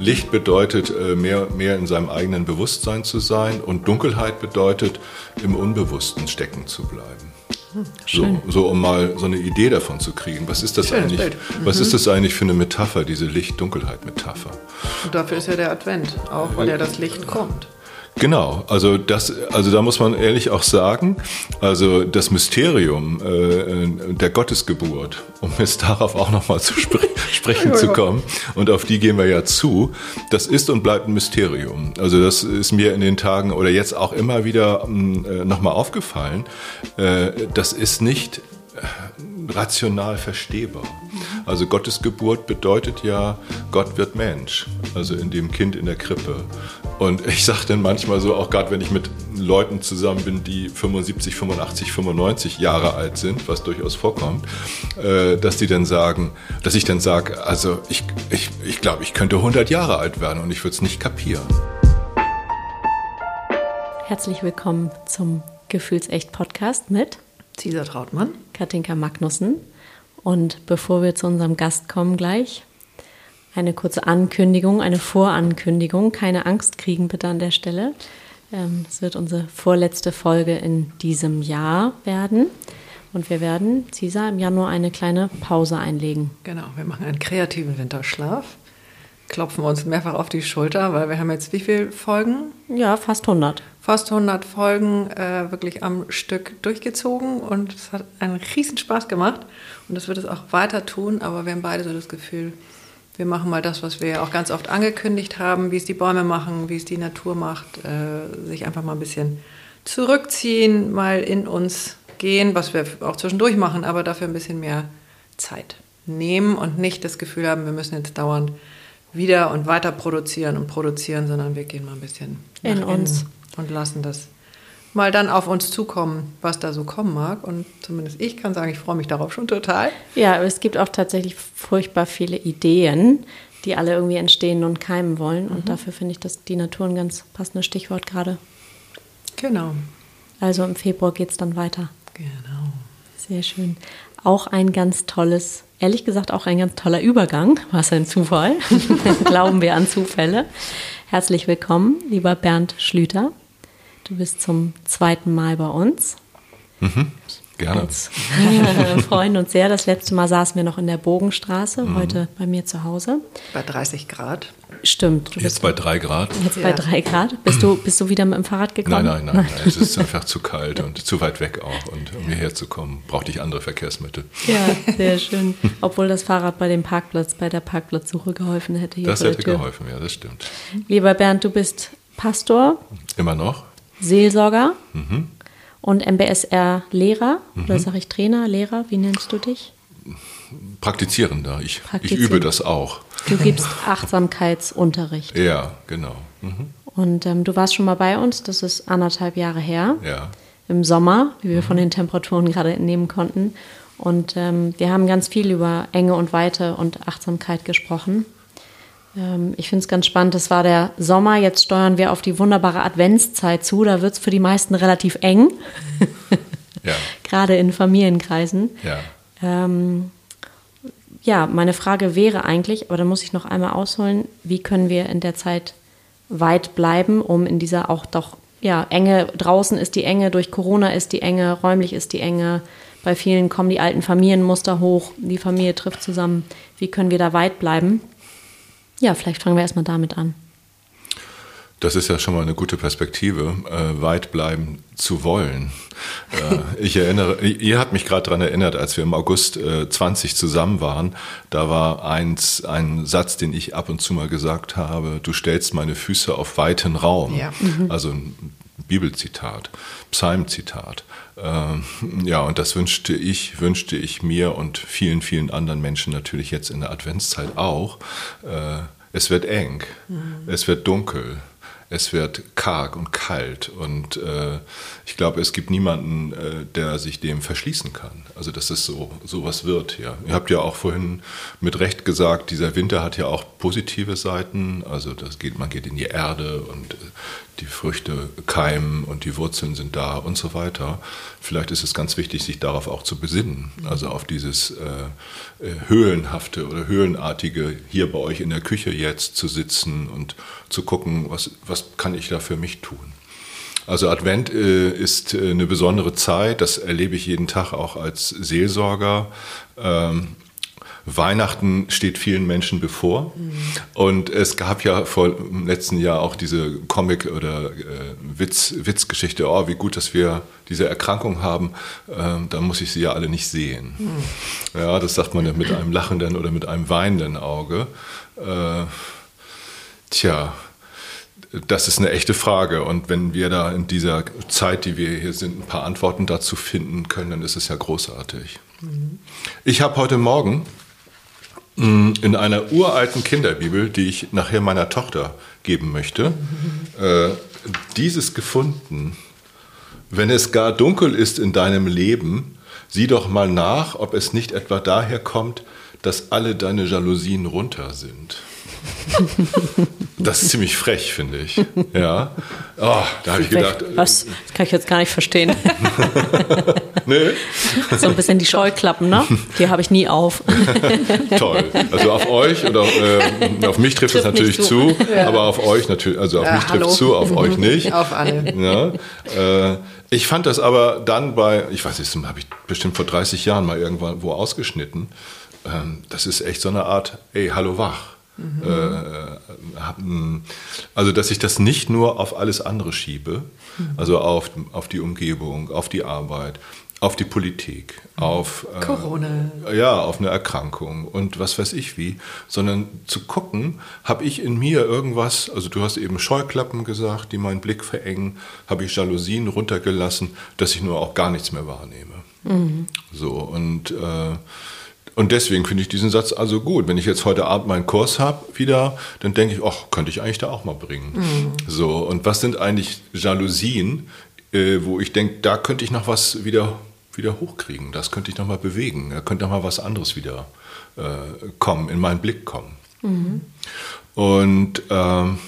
Licht bedeutet, äh, mehr, mehr in seinem eigenen Bewusstsein zu sein und Dunkelheit bedeutet, im Unbewussten stecken zu bleiben. So, so, um mal so eine Idee davon zu kriegen. Was ist das Schönes eigentlich? Bild. Was Mhm. ist das eigentlich für eine Metapher, diese Licht-Dunkelheit-Metapher? Und dafür ist ja der Advent, auch weil ja das Licht kommt. Genau, also das, also da muss man ehrlich auch sagen, also das Mysterium äh, der Gottesgeburt, um jetzt darauf auch nochmal zu spre sprechen zu kommen, und auf die gehen wir ja zu, das ist und bleibt ein Mysterium. Also das ist mir in den Tagen oder jetzt auch immer wieder äh, nochmal aufgefallen. Äh, das ist nicht äh, rational verstehbar. Also Gottes Geburt bedeutet ja, Gott wird Mensch, also in dem Kind in der Krippe. Und ich sage dann manchmal so, auch gerade wenn ich mit Leuten zusammen bin, die 75, 85, 95 Jahre alt sind, was durchaus vorkommt, äh, dass die dann sagen, dass ich dann sage, also ich, ich, ich glaube, ich könnte 100 Jahre alt werden und ich würde es nicht kapieren. Herzlich willkommen zum Gefühlsecht-Podcast mit Cesar Trautmann. Katinka Magnussen. Und bevor wir zu unserem Gast kommen gleich, eine kurze Ankündigung, eine Vorankündigung. Keine Angst kriegen bitte an der Stelle. Ähm, Es wird unsere vorletzte Folge in diesem Jahr werden. Und wir werden, Cesar, im Januar eine kleine Pause einlegen. Genau, wir machen einen kreativen Winterschlaf, klopfen uns mehrfach auf die Schulter, weil wir haben jetzt wie viele Folgen? Ja, fast 100. Fast 100 Folgen äh, wirklich am Stück durchgezogen und es hat einen riesen Spaß gemacht und das wird es auch weiter tun, aber wir haben beide so das Gefühl, wir machen mal das, was wir auch ganz oft angekündigt haben, wie es die Bäume machen, wie es die Natur macht, äh, sich einfach mal ein bisschen zurückziehen, mal in uns gehen, was wir auch zwischendurch machen, aber dafür ein bisschen mehr Zeit nehmen und nicht das Gefühl haben, wir müssen jetzt dauernd wieder und weiter produzieren und produzieren, sondern wir gehen mal ein bisschen nach In uns. innen und lassen das mal dann auf uns zukommen, was da so kommen mag. Und zumindest ich kann sagen, ich freue mich darauf schon total. Ja, aber es gibt auch tatsächlich furchtbar viele Ideen, die alle irgendwie entstehen und keimen wollen. Und dafür finde ich das die Natur ein ganz passendes Stichwort gerade. Genau. Also im Februar geht es dann weiter. Genau. Sehr schön. Auch ein ganz tolles, ehrlich gesagt auch ein ganz toller Übergang. Was ein Zufall. Glauben wir an Zufälle. Herzlich willkommen, lieber Bernd Schlüter. Du bist zum zweiten Mal bei uns. Gerne. Als, wir freuen uns sehr. Das letzte Mal saßen wir noch in der Bogenstraße, Mhm. heute bei mir zu Hause. Bei 30 Grad. Stimmt, du Jetzt bist bei drei Grad. jetzt bei Ja. drei Grad. Bist du, bist du wieder mit dem Fahrrad gekommen? Nein, nein, nein, nein. Es ist einfach zu kalt und zu weit weg auch. Und um hierher zu kommen, brauchte ich andere Verkehrsmittel. Ja, sehr schön. Obwohl das Fahrrad bei dem Parkplatz, bei der Parkplatzsuche geholfen hätte. Hier Das hätte geholfen, ja, das stimmt. Lieber Bernd, du bist Pastor, Immer noch? Seelsorger Mhm. und MBSR-Lehrer. Oder sage ich Trainer, Lehrer? Wie nennst du dich? Praktizierender. Ich, ich Praktizierend. übe das auch. Du gibst Achtsamkeitsunterricht. Ja, genau. Mhm. Und ähm, du warst schon mal bei uns, das ist anderthalb Jahre her, Ja. im Sommer, wie wir von den Temperaturen gerade entnehmen konnten. Und ähm, wir haben ganz viel über Enge und Weite und Achtsamkeit gesprochen. Ähm, ich finde es ganz spannend, das war der Sommer, jetzt steuern wir auf die wunderbare Adventszeit zu. Da wird es für die meisten relativ eng, Ja. gerade in Familienkreisen. Ja. Ähm, ja, meine Frage wäre eigentlich, aber da muss ich noch einmal ausholen, wie können wir in der Zeit weit bleiben, um in dieser auch doch, ja, Enge, draußen ist die Enge, durch Corona ist die Enge, räumlich ist die Enge, bei vielen kommen die alten Familienmuster hoch, die Familie trifft zusammen. Wie können wir da weit bleiben? Ja, vielleicht fangen wir erstmal damit an. Das ist ja schon mal eine gute Perspektive, äh, weit bleiben zu wollen. Äh, ich erinnere, ihr habt mich gerade daran erinnert, als wir im August äh, 20 zusammen waren, da war eins, ein Satz, den ich ab und zu mal gesagt habe, du stellst meine Füße auf weiten Raum. Ja. Also ein Bibelzitat, Psalmzitat. Ähm, ja, und das wünschte ich, wünschte ich mir und vielen, vielen anderen Menschen natürlich jetzt in der Adventszeit auch. Äh, es wird eng, es wird dunkel, es wird karg und kalt und äh, ich glaube, es gibt niemanden, äh, der sich dem verschließen kann. Also dass es so sowas wird. Ja, ihr habt ja auch vorhin mit Recht gesagt, dieser Winter hat ja auch positive Seiten. Also das geht, man geht in die Erde und die Früchte keimen und die Wurzeln sind da und so weiter. Vielleicht ist es ganz wichtig, sich darauf auch zu besinnen, also auf dieses äh, äh, Höhlenhafte oder Höhlenartige hier bei euch in der Küche jetzt zu sitzen und zu gucken, was, was kann ich da für mich tun. Also Advent äh, ist äh, eine besondere Zeit, das erlebe ich jeden Tag auch als Seelsorger. Ähm, Weihnachten steht vielen Menschen bevor. Mhm. Und es gab ja vor im letzten Jahr auch diese Comic- oder äh, Witz, Witzgeschichte, oh, wie gut, dass wir diese Erkrankung haben, ähm, da muss ich sie ja alle nicht sehen. Mhm. Ja, das sagt man ja mit einem lachenden oder mit einem weinenden Auge. Äh, tja, das ist eine echte Frage. Und wenn wir da in dieser Zeit, die wir hier sind, ein paar Antworten dazu finden können, dann ist es ja großartig. Mhm. Ich habe heute Morgen in einer uralten Kinderbibel, die ich nachher meiner Tochter geben möchte, äh, dieses gefunden. Wenn es gar dunkel ist in deinem Leben, sieh doch mal nach, ob es nicht etwa daher kommt, dass alle deine Jalousien runter sind. Das ist ziemlich frech, finde ich. Ja. Oh, da habe ich gedacht. Was? Das kann ich jetzt gar nicht verstehen. nee. So ein bisschen die Scheuklappen, ne? Die habe ich nie auf. Toll. Also auf euch oder äh, auf mich trifft es natürlich zu, zu ja. aber auf euch natürlich, also auf ja, mich trifft es zu, auf euch nicht. Auf alle. Ja. Äh, ich fand das aber dann bei, ich weiß nicht, habe ich bestimmt vor 30 Jahren mal irgendwann wo ausgeschnitten. Ähm, das ist echt so eine Art, ey, hallo wach. Mhm. also, dass ich das nicht nur auf alles andere schiebe, mhm. also auf, auf die Umgebung, auf die Arbeit, auf die Politik, mhm. auf äh, Corona. ja, auf eine Erkrankung und was weiß ich wie, sondern zu gucken, habe ich in mir irgendwas, also du hast eben Scheuklappen gesagt, die meinen Blick verengen, habe ich Jalousien runtergelassen, dass ich nur auch gar nichts mehr wahrnehme. Mhm. So und äh, und deswegen finde ich diesen Satz also gut. Wenn ich jetzt heute Abend meinen Kurs habe wieder, dann denke ich, ach, könnte ich eigentlich da auch mal bringen. Mhm. So, und was sind eigentlich Jalousien, äh, wo ich denke, da könnte ich noch was wieder, wieder hochkriegen, das könnte ich noch mal bewegen, da könnte noch mal was anderes wieder äh, kommen, in meinen Blick kommen. Mhm. Und ähm,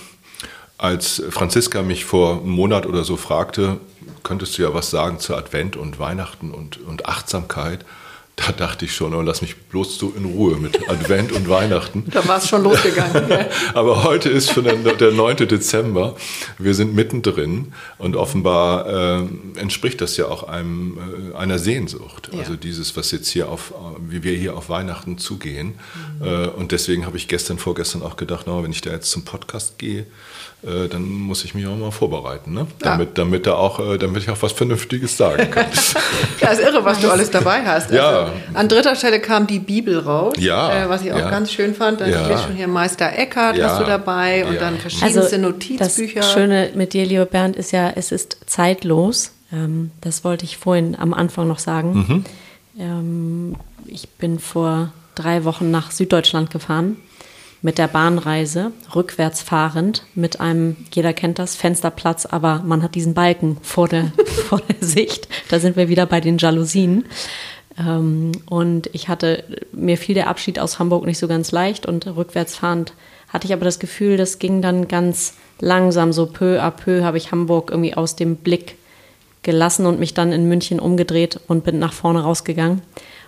als Franziska mich vor einem Monat oder so fragte, könntest du ja was sagen zu Advent und Weihnachten und, und Achtsamkeit, da dachte ich schon, oh, lass mich bloß so in Ruhe mit Advent und Weihnachten. Da war es schon losgegangen. Aber heute ist schon der, der 9. Dezember. Wir sind mittendrin und offenbar äh, entspricht das ja auch einem, äh, einer Sehnsucht. Ja. Also dieses, was jetzt hier auf, wie wir hier auf Weihnachten zugehen. Mhm. Äh, und deswegen habe ich gestern, vorgestern auch gedacht, no, wenn ich da jetzt zum Podcast gehe, äh, dann muss ich mich auch mal vorbereiten, ne? Ja. damit, damit, da auch, äh, damit ich auch was Vernünftiges sagen kann. ja, ist irre, was du alles dabei hast. Ja. Also, an dritter Stelle kam die Bibel raus, ja. Äh, was ich auch ja. ganz schön fand. Dann ja. schon hier Meister Eckhart hast du dabei und dann verschiedenste also, Notizbücher. Das Schöne mit dir, lieber Bernd, ist ja, es ist zeitlos. Ähm, das wollte ich vorhin am Anfang noch sagen. Mhm. Ähm, ich bin vor drei Wochen nach Süddeutschland gefahren mit der Bahnreise, rückwärts fahrend, mit einem, jeder kennt das, Fensterplatz, aber man hat diesen Balken vor der, vor der Sicht. Da sind wir wieder bei den Jalousien. Ähm, und ich hatte, mir fiel der Abschied aus Hamburg nicht so ganz leicht und rückwärts fahrend hatte ich aber das Gefühl, das ging dann ganz langsam, so peu à peu habe ich Hamburg irgendwie aus dem Blick gelassen und mich dann in München umgedreht und bin nach vorne rausgegangen.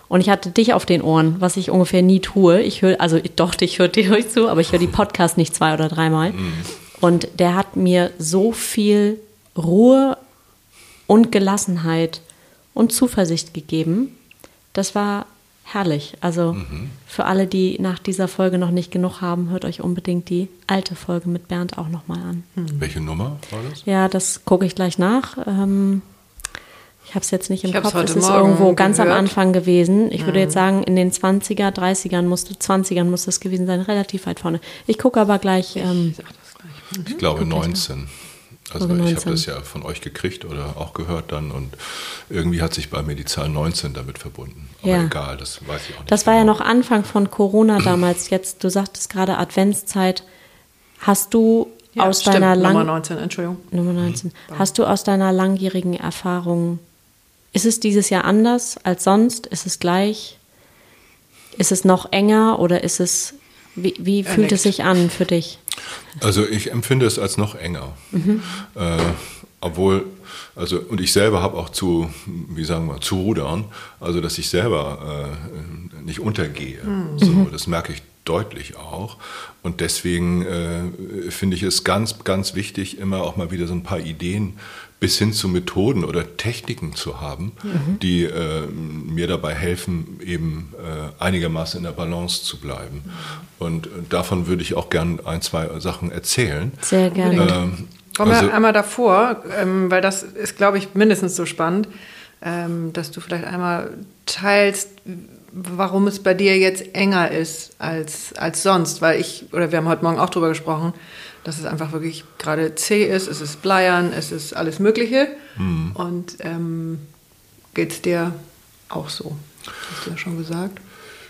Und ich hatte dich auf den Ohren, was ich ungefähr nie tue. Ich höre, also doch, ich höre dir euch zu, aber ich höre die Podcast nicht zwei oder dreimal. Mhm. Und der hat mir so viel Ruhe und Gelassenheit und Zuversicht gegeben. Das war herrlich. Also mhm. für alle, die nach dieser Folge noch nicht genug haben, hört euch unbedingt die alte Folge mit Bernd auch nochmal an. Mhm. Welche Nummer war das? Ja, das gucke ich gleich nach. Ähm, ich habe es jetzt nicht im ich Kopf, es ist irgendwo ganz am Anfang gewesen. Ich mhm. würde jetzt sagen, in den 20er, 30ern musste, 20ern muss das gewesen sein, relativ weit vorne. Ich gucke aber gleich. Ähm, ich, mhm. ich glaube 19. Also ich habe das ja von euch gekriegt oder auch gehört dann und irgendwie hat sich bei mir die Zahl 19 damit verbunden. Aber ja. egal, das weiß ich auch nicht. Das war ja genau. noch Anfang von Corona damals. Jetzt, du sagtest gerade Adventszeit. Hast du ja, aus stimmt, deiner lang Nummer 19, Entschuldigung. Nummer 19. Mhm. Hast du aus deiner langjährigen Erfahrung ist es dieses Jahr anders als sonst? Ist es gleich? Ist es noch enger oder ist es Wie, wie fühlt es sich an für dich? Also ich empfinde es als noch enger. Mhm. Äh, obwohl, also, und ich selber habe auch zu, wie sagen wir, zu rudern, also dass ich selber äh, nicht untergehe. Mhm. So, das merke ich deutlich auch. Und deswegen äh, finde ich es ganz, ganz wichtig, immer auch mal wieder so ein paar Ideen bis hin zu Methoden oder Techniken zu haben, mhm. die äh, mir dabei helfen, eben äh, einigermaßen in der Balance zu bleiben. Und äh, davon würde ich auch gern ein, zwei Sachen erzählen. Sehr gerne. Ähm, Kommen also, wir einmal davor, ähm, weil das ist, glaube ich, mindestens so spannend, ähm, dass du vielleicht einmal teilst, warum es bei dir jetzt enger ist als, als sonst. Weil ich, oder wir haben heute Morgen auch darüber gesprochen, dass es einfach wirklich gerade zäh ist, es ist Bleiern, es ist alles Mögliche. Mhm. Und ähm, geht es dir auch so? Hast du ja schon gesagt.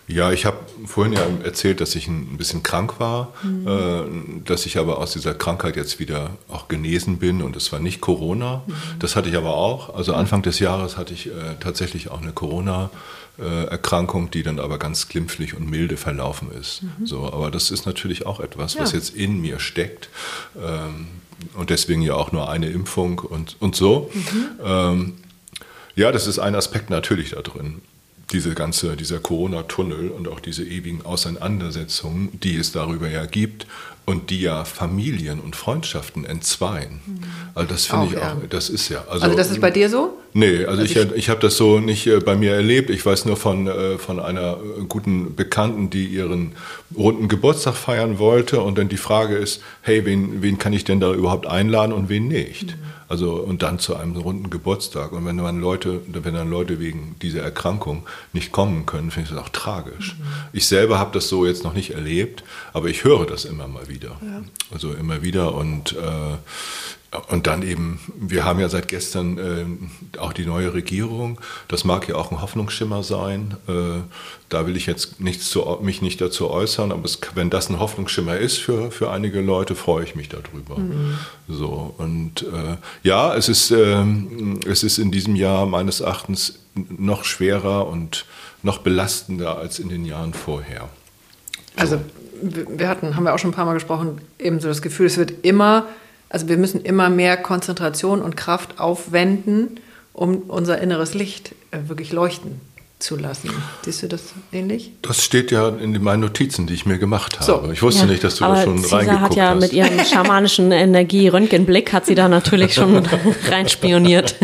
Ja, ich habe vorhin ja erzählt, dass ich ein bisschen krank war, mhm. äh, dass ich aber aus dieser Krankheit jetzt wieder auch genesen bin und es war nicht Corona. Mhm. Das hatte ich aber auch. Also Anfang des Jahres hatte ich äh, tatsächlich auch eine Corona-Erkrankung, die dann aber ganz glimpflich und milde verlaufen ist. Mhm. So, aber das ist natürlich auch etwas, ja. was jetzt in mir steckt. Ähm, und deswegen ja auch nur eine Impfung und, und so. Mhm. Ähm, ja, das ist ein Aspekt natürlich da drin diese ganze, dieser Corona-Tunnel und auch diese ewigen Auseinandersetzungen, die es darüber ja gibt und die ja Familien und Freundschaften entzweien. Mhm. Also das finde ich auch, das ist ja. Also, also das ist bei dir so? Nee, also, also ich, ich, ich habe das so nicht äh, bei mir erlebt. Ich weiß nur von, äh, von einer äh, guten Bekannten, die ihren runden Geburtstag feiern wollte und dann die Frage ist, hey, wen, wen kann ich denn da überhaupt einladen und wen nicht? Mhm. Also und dann zu einem runden Geburtstag. Und wenn dann Leute, wenn dann Leute wegen dieser Erkrankung nicht kommen können, finde ich das auch tragisch. Mhm. Ich selber habe das so jetzt noch nicht erlebt, aber ich höre das immer mal wieder. Ja. Also immer wieder und äh, und dann eben, wir haben ja seit gestern äh, auch die neue Regierung. Das mag ja auch ein Hoffnungsschimmer sein. Äh, da will ich jetzt nichts zu, mich nicht dazu äußern, aber es, wenn das ein Hoffnungsschimmer ist für, für einige Leute, freue ich mich darüber. Mhm. So, und äh, ja, es ist, ähm, es ist in diesem Jahr meines Erachtens noch schwerer und noch belastender als in den Jahren vorher. So. Also wir hatten, haben wir auch schon ein paar Mal gesprochen, eben so das Gefühl, es wird immer also wir müssen immer mehr Konzentration und Kraft aufwenden, um unser inneres Licht äh, wirklich leuchten zu lassen. Siehst du das ähnlich? Das steht ja in meinen Notizen, die ich mir gemacht habe. So. Ich wusste ja, nicht, dass du da schon Cesar reingeguckt hat ja hast. mit ihrem schamanischen Energie-Röntgenblick hat sie da natürlich schon reinspioniert.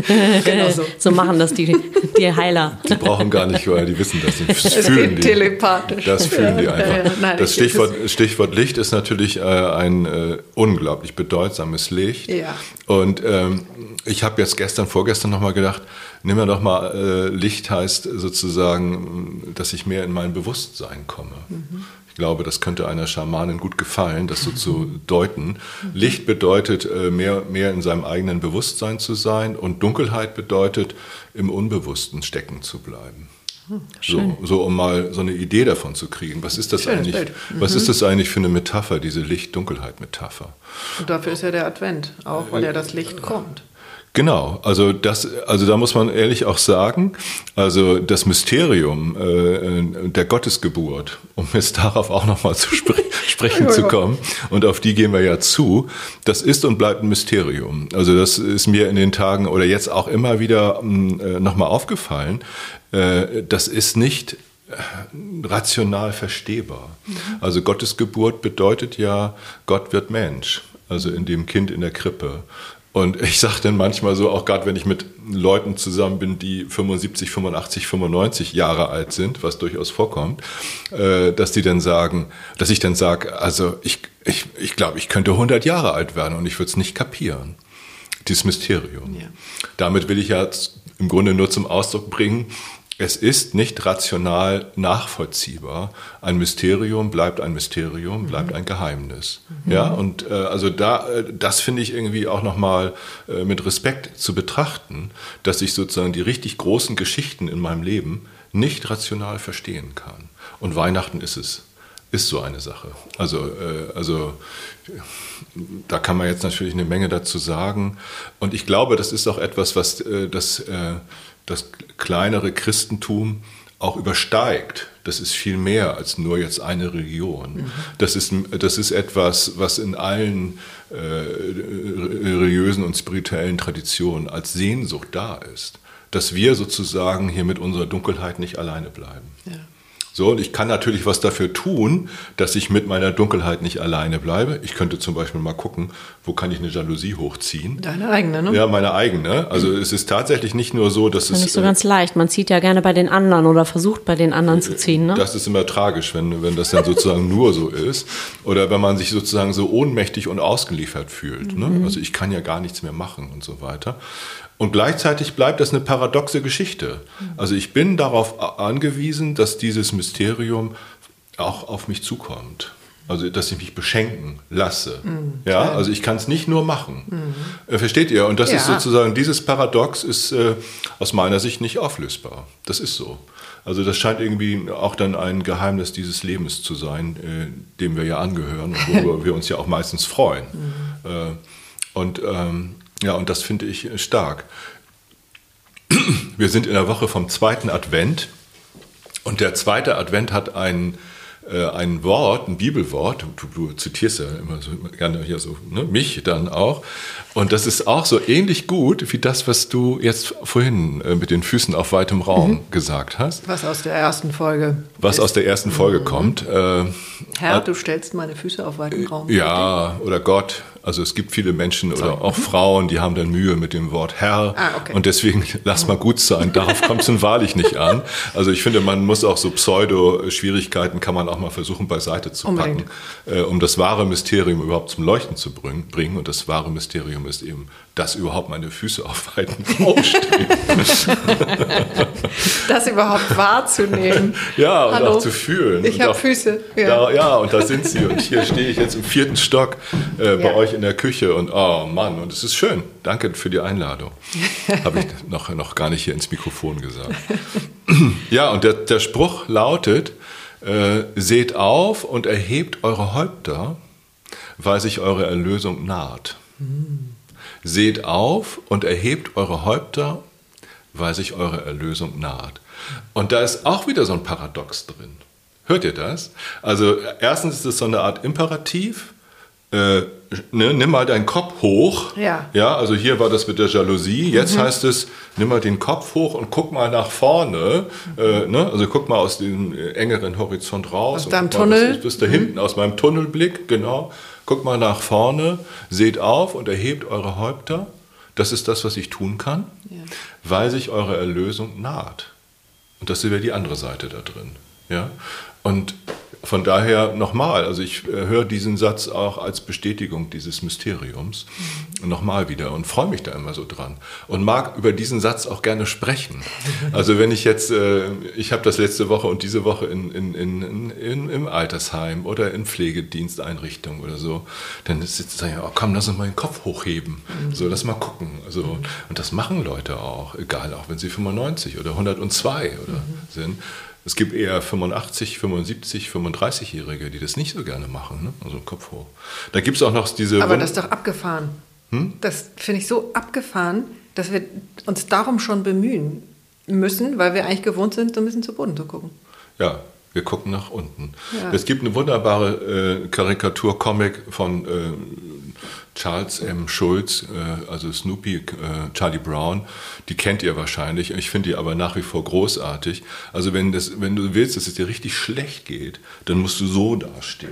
Genau so. so machen das die, die Heiler. Die brauchen gar nicht, weil die wissen das. Das es fühlen die. telepathisch. Das fühlen die einfach. Ja, nein, das Stichwort, Stichwort, Licht ist natürlich äh, ein äh, unglaublich bedeutsames Licht. Ja. Und ähm, ich habe jetzt gestern, vorgestern nochmal gedacht, nimm mir doch mal, äh, Licht heißt sozusagen, dass ich mehr in mein Bewusstsein komme. Mhm. Ich glaube, das könnte einer Schamanin gut gefallen, das so zu deuten. Licht bedeutet, äh, mehr, mehr in seinem eigenen Bewusstsein zu sein und Dunkelheit bedeutet, im Unbewussten stecken zu bleiben. Hm, so, so, um mal so eine Idee davon zu kriegen. Was ist das Schönes eigentlich? Mhm. Was ist das eigentlich für eine Metapher, diese Licht-Dunkelheit-Metapher? Und dafür ist ja der Advent, auch weil ja das Licht kommt. Genau, also das, also da muss man ehrlich auch sagen, also das Mysterium äh, der Gottesgeburt, um jetzt darauf auch nochmal zu spre sprechen zu kommen, und auf die gehen wir ja zu, das ist und bleibt ein Mysterium. Also das ist mir in den Tagen oder jetzt auch immer wieder äh, nochmal aufgefallen. Äh, das ist nicht äh, rational verstehbar. Mhm. Also Gottesgeburt bedeutet ja, Gott wird Mensch also in dem Kind in der Krippe. Und ich sage dann manchmal so, auch gerade wenn ich mit Leuten zusammen bin, die 75, 85, 95 Jahre alt sind, was durchaus vorkommt, äh, dass die dann sagen, dass ich dann sage, also ich, ich, ich glaube, ich könnte 100 Jahre alt werden und ich würde es nicht kapieren. Dieses Mysterium. Ja. Damit will ich ja im Grunde nur zum Ausdruck bringen, es ist nicht rational nachvollziehbar. Ein Mysterium bleibt ein Mysterium, bleibt mhm. ein Geheimnis. Mhm. Ja, und äh, also da, äh, das finde ich irgendwie auch nochmal äh, mit Respekt zu betrachten, dass ich sozusagen die richtig großen Geschichten in meinem Leben nicht rational verstehen kann. Und Weihnachten ist es ist so eine Sache. Also, äh, also da kann man jetzt natürlich eine Menge dazu sagen. Und ich glaube, das ist auch etwas, was äh, das, äh, das kleinere Christentum auch übersteigt das ist viel mehr als nur jetzt eine Region. Das, ist, das ist etwas, was in allen äh, religiösen und spirituellen Traditionen als Sehnsucht da ist. Dass wir sozusagen hier mit unserer Dunkelheit nicht alleine bleiben. Ja. So, und ich kann natürlich was dafür tun, dass ich mit meiner Dunkelheit nicht alleine bleibe. Ich könnte zum Beispiel mal gucken, wo kann ich eine Jalousie hochziehen. Deine eigene, ne? Ja, meine eigene. Also es ist tatsächlich nicht nur so, dass das ist es... nicht so ganz leicht. Man zieht ja gerne bei den anderen oder versucht bei den anderen zu ziehen, ne? Das ist immer tragisch, wenn, wenn das dann sozusagen nur so ist. Oder wenn man sich sozusagen so ohnmächtig und ausgeliefert fühlt. Ne? Mhm. Also ich kann ja gar nichts mehr machen und so weiter. Und gleichzeitig bleibt das eine paradoxe Geschichte. Also ich bin darauf angewiesen, dass dieses Mysterium auch auf mich zukommt. Also dass ich mich beschenken lasse. Mhm, ja, also ich kann es nicht nur machen. Mhm. versteht ihr? Und das ja. ist sozusagen, dieses Paradox ist äh, aus meiner Sicht nicht auflösbar. Das ist so. Also das scheint irgendwie auch dann ein Geheimnis dieses Lebens zu sein, äh, dem wir ja angehören und worüber wir uns ja auch meistens freuen. Mhm. Äh, und ähm, ja, und das finde ich stark. Wir sind in der Woche vom zweiten Advent und der zweite Advent hat ein, äh, ein Wort, ein Bibelwort, du, du, zitierst ja immer so gerne hier so, ne, mich dann auch. Und das ist auch so ähnlich gut wie das, was du jetzt vorhin äh, mit den Füßen auf weitem Raum mhm. gesagt hast. Was aus der ersten Folge. Was ist. aus der ersten Folge mhm. kommt. Äh, Herr, du stellst meine Füße auf weitem Raum. Ja, oder Gott, also es gibt viele Menschen oder auch Frauen, die haben dann Mühe mit dem Wort Herr ah, okay. und deswegen lass mal gut sein. Darauf kommt es nun wahrlich nicht an. Also ich finde, man muss auch so Pseudo-Schwierigkeiten kann man auch mal versuchen beiseite zu packen, äh, um das wahre Mysterium überhaupt zum Leuchten zu bringen. Und das wahre Mysterium ist eben dass überhaupt meine Füße auf weiten Raum stehen. das überhaupt wahrzunehmen. Ja, und Hallo. auch zu fühlen. Ich habe Füße. Ja. Da, ja, und da sind sie. Und hier stehe ich jetzt im vierten Stock äh, bei ja. euch in der Küche. Und oh Mann, und es ist schön. Danke für die Einladung. habe ich noch, noch gar nicht hier ins Mikrofon gesagt. ja, und der, der Spruch lautet, äh, seht auf und erhebt eure Häupter, weil sich eure Erlösung naht. Mhm. Seht auf und erhebt eure Häupter, weil sich eure Erlösung naht. Und da ist auch wieder so ein Paradox drin. Hört ihr das? Also erstens ist es so eine Art Imperativ. Äh, ne, nimm mal deinen Kopf hoch. Ja. ja. Also hier war das mit der Jalousie. Jetzt mhm. heißt es, nimm mal den Kopf hoch und guck mal nach vorne. Mhm. Äh, ne? Also guck mal aus dem engeren Horizont raus. Aus deinem Tunnel. Bis, bis da mhm. hinten, aus meinem Tunnelblick, genau. Guckt mal nach vorne, seht auf und erhebt eure Häupter. Das ist das, was ich tun kann, ja. weil sich eure Erlösung naht. Und das ist wieder die andere Seite da drin. Ja? Und von daher nochmal, also ich äh, höre diesen Satz auch als Bestätigung dieses Mysteriums mhm. nochmal wieder und freue mich da immer so dran und mag über diesen Satz auch gerne sprechen. Also wenn ich jetzt, äh, ich habe das letzte Woche und diese Woche in, in, in, in, im Altersheim oder in Pflegediensteinrichtungen oder so, dann sitzt da ja, oh, komm, lass uns mal den Kopf hochheben, mhm. so lass mal gucken. Also, und das machen Leute auch, egal, auch wenn sie 95 oder 102 oder mhm. sind. Es gibt eher 85, 75, 35-Jährige, die das nicht so gerne machen, ne? also Kopf hoch. Da gibt es auch noch diese. Aber das ist doch abgefahren. Hm? Das finde ich so abgefahren, dass wir uns darum schon bemühen müssen, weil wir eigentlich gewohnt sind, so ein bisschen zu Boden zu gucken. Ja, wir gucken nach unten. Ja. Es gibt eine wunderbare äh, Karikatur-Comic von äh, Charles M. Schulz, äh, also Snoopy, äh, Charlie Brown, die kennt ihr wahrscheinlich. Ich finde die aber nach wie vor großartig. Also wenn, das, wenn du willst, dass es dir richtig schlecht geht, dann musst du so dastehen.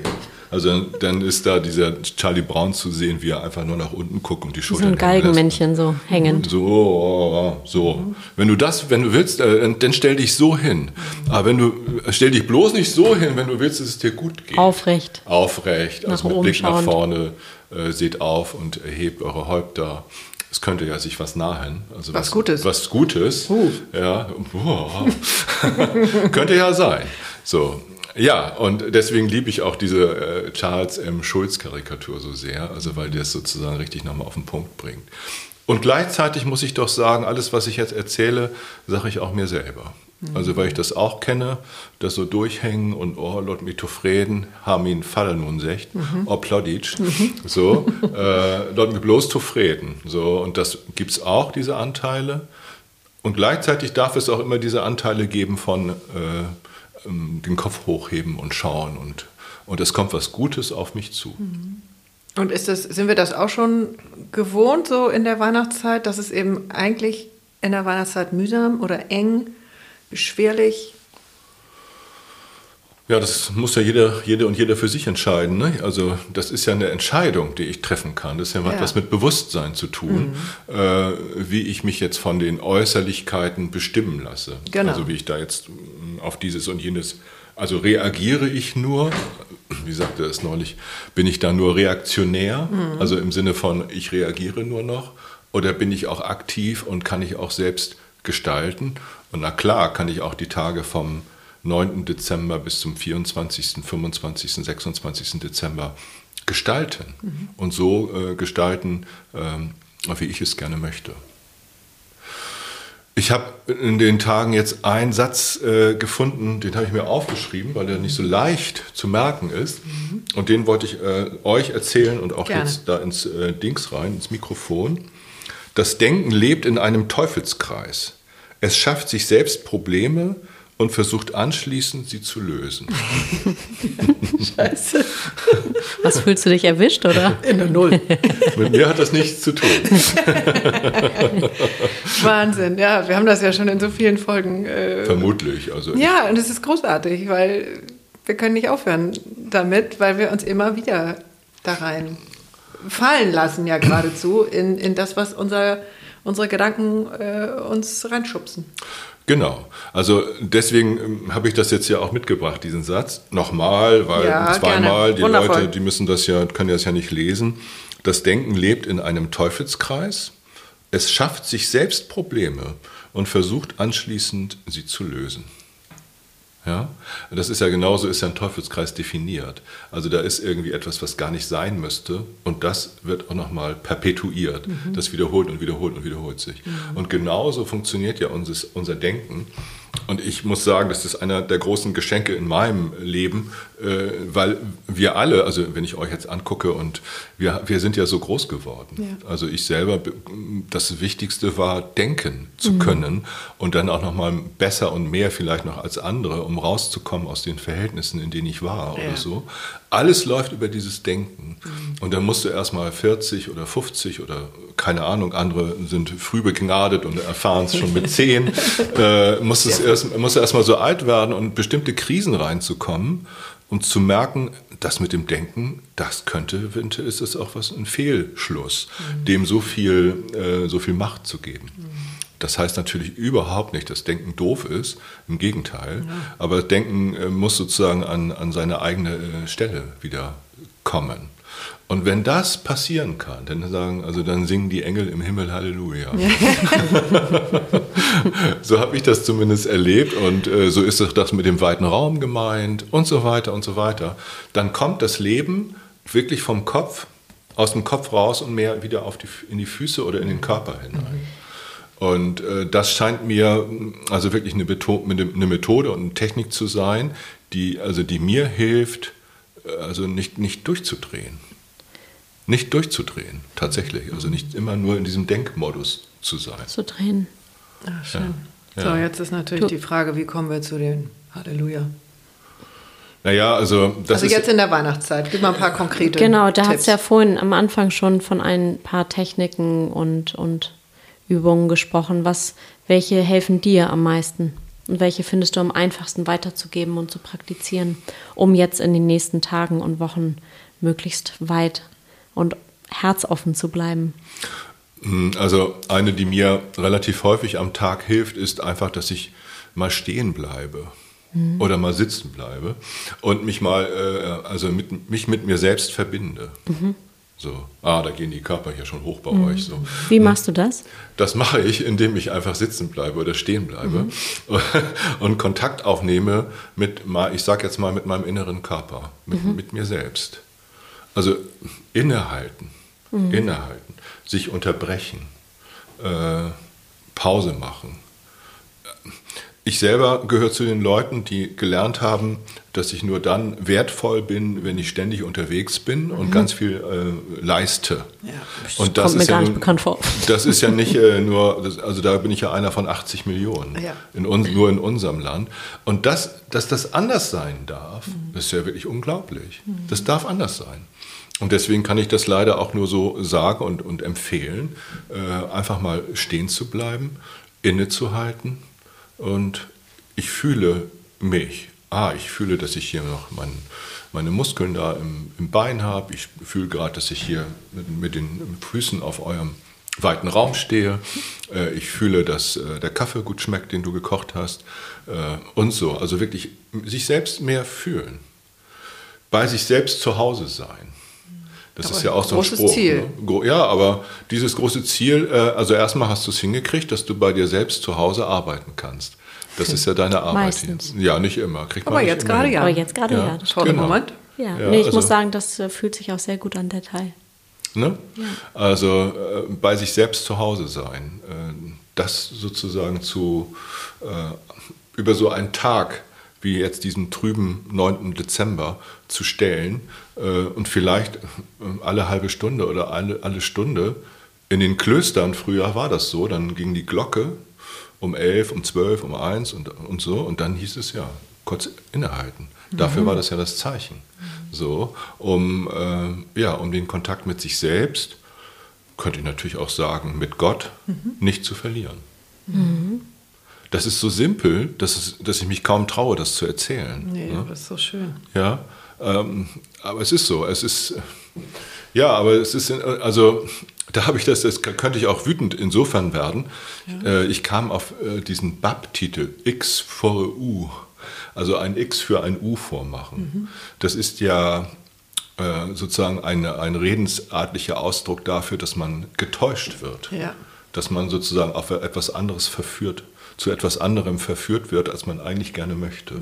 Also dann ist da dieser Charlie Brown zu sehen, wie er einfach nur nach unten guckt und die Schultern. So ein Galgenmännchen so hängend. So, so. Mhm. Wenn du das, wenn du willst, äh, dann stell dich so hin. Aber wenn du, stell dich bloß nicht so hin, wenn du willst, dass es dir gut geht. Aufrecht. Aufrecht, also mit Blick nach vorne äh, seht auf und erhebt eure Häupter. Es könnte ja sich was nahen. Also was, was Gutes. Was Gutes. Uh. Ja. könnte ja sein. So. Ja, und deswegen liebe ich auch diese äh, Charles M. Schulz-Karikatur so sehr, also weil der es sozusagen richtig nochmal auf den Punkt bringt. Und gleichzeitig muss ich doch sagen, alles, was ich jetzt erzähle, sage ich auch mir selber. Also weil ich das auch kenne, das so durchhängen und oh, Lord mich zufrieden, haben ihn fallen nun secht, mhm. oh Ploditsch, mhm. so, äh, Lord mich bloß zufrieden, so, und das gibt es auch, diese Anteile. Und gleichzeitig darf es auch immer diese Anteile geben von, äh, ähm, den Kopf hochheben und schauen und, und es kommt was Gutes auf mich zu. Und ist das, sind wir das auch schon gewohnt, so in der Weihnachtszeit, dass es eben eigentlich in der Weihnachtszeit mühsam oder eng, beschwerlich, Ja, das muss ja jeder, jede und jeder für sich entscheiden. Ne? Also das ist ja eine Entscheidung, die ich treffen kann. Das ja, Ja. was mit Bewusstsein zu tun, äh, wie ich mich jetzt von den Äußerlichkeiten bestimmen lasse. Genau. Also wie ich da jetzt mm, auf dieses und jenes, also reagiere ich nur, wie sagte es neulich, bin ich da nur reaktionär, also im Sinne von ich reagiere nur noch, oder bin ich auch aktiv und kann ich auch selbst gestalten? Und na klar, kann ich auch die Tage vom 9. Dezember bis zum 24., 25., 26. Dezember gestalten und so äh, gestalten, ähm, wie ich es gerne möchte. Ich habe in den Tagen jetzt einen Satz äh, gefunden, den habe ich mir aufgeschrieben, weil er nicht so leicht zu merken ist. Und den wollte ich äh, euch erzählen und auch Gerne. jetzt da ins äh, Dings rein, ins Mikrofon. Das Denken lebt in einem Teufelskreis. Es schafft sich selbst Probleme und versucht anschließend, sie zu lösen. Scheiße. Was fühlst du dich erwischt, oder? In der Null. Mit mir hat das nichts zu tun. Wahnsinn, ja, wir haben das ja schon in so vielen Folgen. Äh, Vermutlich. Also ja, und es ist großartig, weil wir können nicht aufhören damit, weil wir uns immer wieder da rein fallen lassen, ja geradezu, in, in das, was unser, unsere Gedanken äh, uns reinschubsen. Genau. Also deswegen ähm, habe ich das jetzt ja auch mitgebracht, diesen Satz. Nochmal, weil Ja, zweimal die. Leute, die müssen das ja, können das ja nicht lesen. Das Denken lebt in einem Teufelskreis. Es schafft sich selbst Probleme und versucht anschließend sie zu lösen. Ja, das ist ja genauso, ist ja ein Teufelskreis definiert. Also da ist irgendwie etwas, was gar nicht sein müsste und das wird auch nochmal perpetuiert. Das wiederholt und wiederholt und wiederholt sich. Und genauso funktioniert ja unser, unser Denken. Und ich muss sagen, das ist einer der großen Geschenke in meinem Leben, äh, weil wir alle, also wenn ich euch jetzt angucke und wir, wir sind ja so groß geworden. Ja. Also ich selber, das Wichtigste war, denken zu können und dann auch nochmal besser und mehr vielleicht noch als andere, um rauszukommen aus den Verhältnissen, in denen ich war Ja. oder so. Alles läuft über dieses Denken. Und dann musst du erstmal 40 oder 50 oder keine Ahnung, andere sind früh begnadet und erfahren es schon mit 10, äh, musst es erst, musst du erstmal so alt werden und bestimmte Krisen reinzukommen, um zu merken, das mit dem Denken, das könnte, könnte ist es auch was, ein Fehlschluss, dem so viel, äh, so viel Macht zu geben. Das heißt natürlich überhaupt nicht, dass Denken doof ist, im Gegenteil. Aber Denken äh, muss sozusagen an, an seine eigene äh, Stelle wieder kommen. Und wenn das passieren kann, dann sagen, also dann singen die Engel im Himmel Halleluja. so habe ich das zumindest erlebt und äh, so ist auch das mit dem weiten Raum gemeint und so weiter und so weiter. Dann kommt das Leben wirklich vom Kopf, aus dem Kopf raus und mehr wieder auf die, in die Füße oder in den Körper hinein. Und äh, das scheint mir mh, also wirklich eine, eine eine Methode und eine Technik zu sein, die, also die mir hilft, äh, also nicht, nicht durchzudrehen. Nicht durchzudrehen, tatsächlich. Also nicht immer nur in diesem Denkmodus zu sein. Zu drehen. Ah, schön. Ja. So, jetzt ist natürlich Du- die Frage, wie kommen wir zu den Halleluja? Naja, also das Also ist jetzt in der Weihnachtszeit, gib mal ein paar konkrete Genau, da hat es ja vorhin am Anfang schon von ein paar Techniken und, und Übungen gesprochen. Was, welche helfen dir am meisten? Und welche findest du am einfachsten weiterzugeben und zu praktizieren, um jetzt in den nächsten Tagen und Wochen möglichst weit und herzoffen zu bleiben? Also eine, die mir relativ häufig am Tag hilft, ist einfach, dass ich mal stehen bleibe oder mal sitzen bleibe und mich mal, äh, also mit, mich mit mir selbst verbinde. So, ah, da gehen die Körper hier schon hoch bei euch. So. Wie machst du das? Das mache ich, indem ich einfach sitzen bleibe oder stehen bleibe und Kontakt aufnehme mit, ich sage jetzt mal, mit meinem inneren Körper, mit, mit mir selbst. Also innehalten, innehalten, sich unterbrechen, äh, Pause machen. Ich selber gehöre zu den Leuten, die gelernt haben, dass ich nur dann wertvoll bin, wenn ich ständig unterwegs bin und ganz viel äh, leiste. Ja. Und Kommt mir gar nicht nun- bekannt vor. Das ist ja nicht äh, nur, das, also da bin ich ja einer von 80 Millionen, Ja. in uns, nur in unserem Land. Und das, dass das anders sein darf, ist ja wirklich unglaublich. Das darf anders sein. Und deswegen kann ich das leider auch nur so sagen und, und empfehlen, äh, einfach mal stehen zu bleiben, innezuhalten. Und ich fühle mich. Ah, ich fühle, dass ich hier noch mein, meine Muskeln da im, im Bein habe. Ich fühle gerade, dass ich hier mit, mit den Füßen auf eurem weiten Raum stehe. Äh, ich fühle, dass äh, der Kaffee gut schmeckt, den du gekocht hast. Äh, und so. Also wirklich sich selbst mehr fühlen. Bei sich selbst zu Hause sein. Das Aber ist ja auch so ein großes Spruch. Ziel. Ne? Ja, aber dieses große Ziel, äh, also erstmal hast du es hingekriegt, dass du bei dir selbst zu Hause arbeiten kannst. Das ist ja deine Arbeit Meistens. hier. Ja, nicht immer. Kriegt man Aber nicht jetzt immer gerade ja. Aber jetzt gerade Ja. ja. das Toller Genau. Moment. Ja, Ja, nee, ich also- muss sagen, das äh, fühlt sich auch sehr gut an, der Teil. Ne? Also äh, bei sich selbst zu Hause sein, äh, das sozusagen zu äh, über so einen Tag wie jetzt diesen trüben 9. Dezember zu stellen äh, und vielleicht äh, alle halbe Stunde oder alle, alle Stunde in den Klöstern früher war das so, dann ging die Glocke um 11, um 12, um 1 und, und so und dann hieß es ja, kurz innehalten. Dafür war das ja das Zeichen. So, um, äh, ja, um den Kontakt mit sich selbst, könnte ich natürlich auch sagen, mit Gott nicht zu verlieren. Das ist so simpel, dass, es, dass ich mich kaum traue, das zu erzählen. Nee, ne? das ist so schön. Ja, ähm, aber es ist so. Es ist, ja, aber es ist, also da habe ich das, das könnte ich auch wütend insofern werden. Äh, ich kam auf äh, diesen BAP-Titel, X vor U, also ein X für ein U vormachen. Das ist ja äh, sozusagen eine, ein redensartlicher Ausdruck dafür, dass man getäuscht wird. Ja. Dass man sozusagen auf etwas anderes verführt, zu etwas anderem verführt wird, als man eigentlich gerne möchte.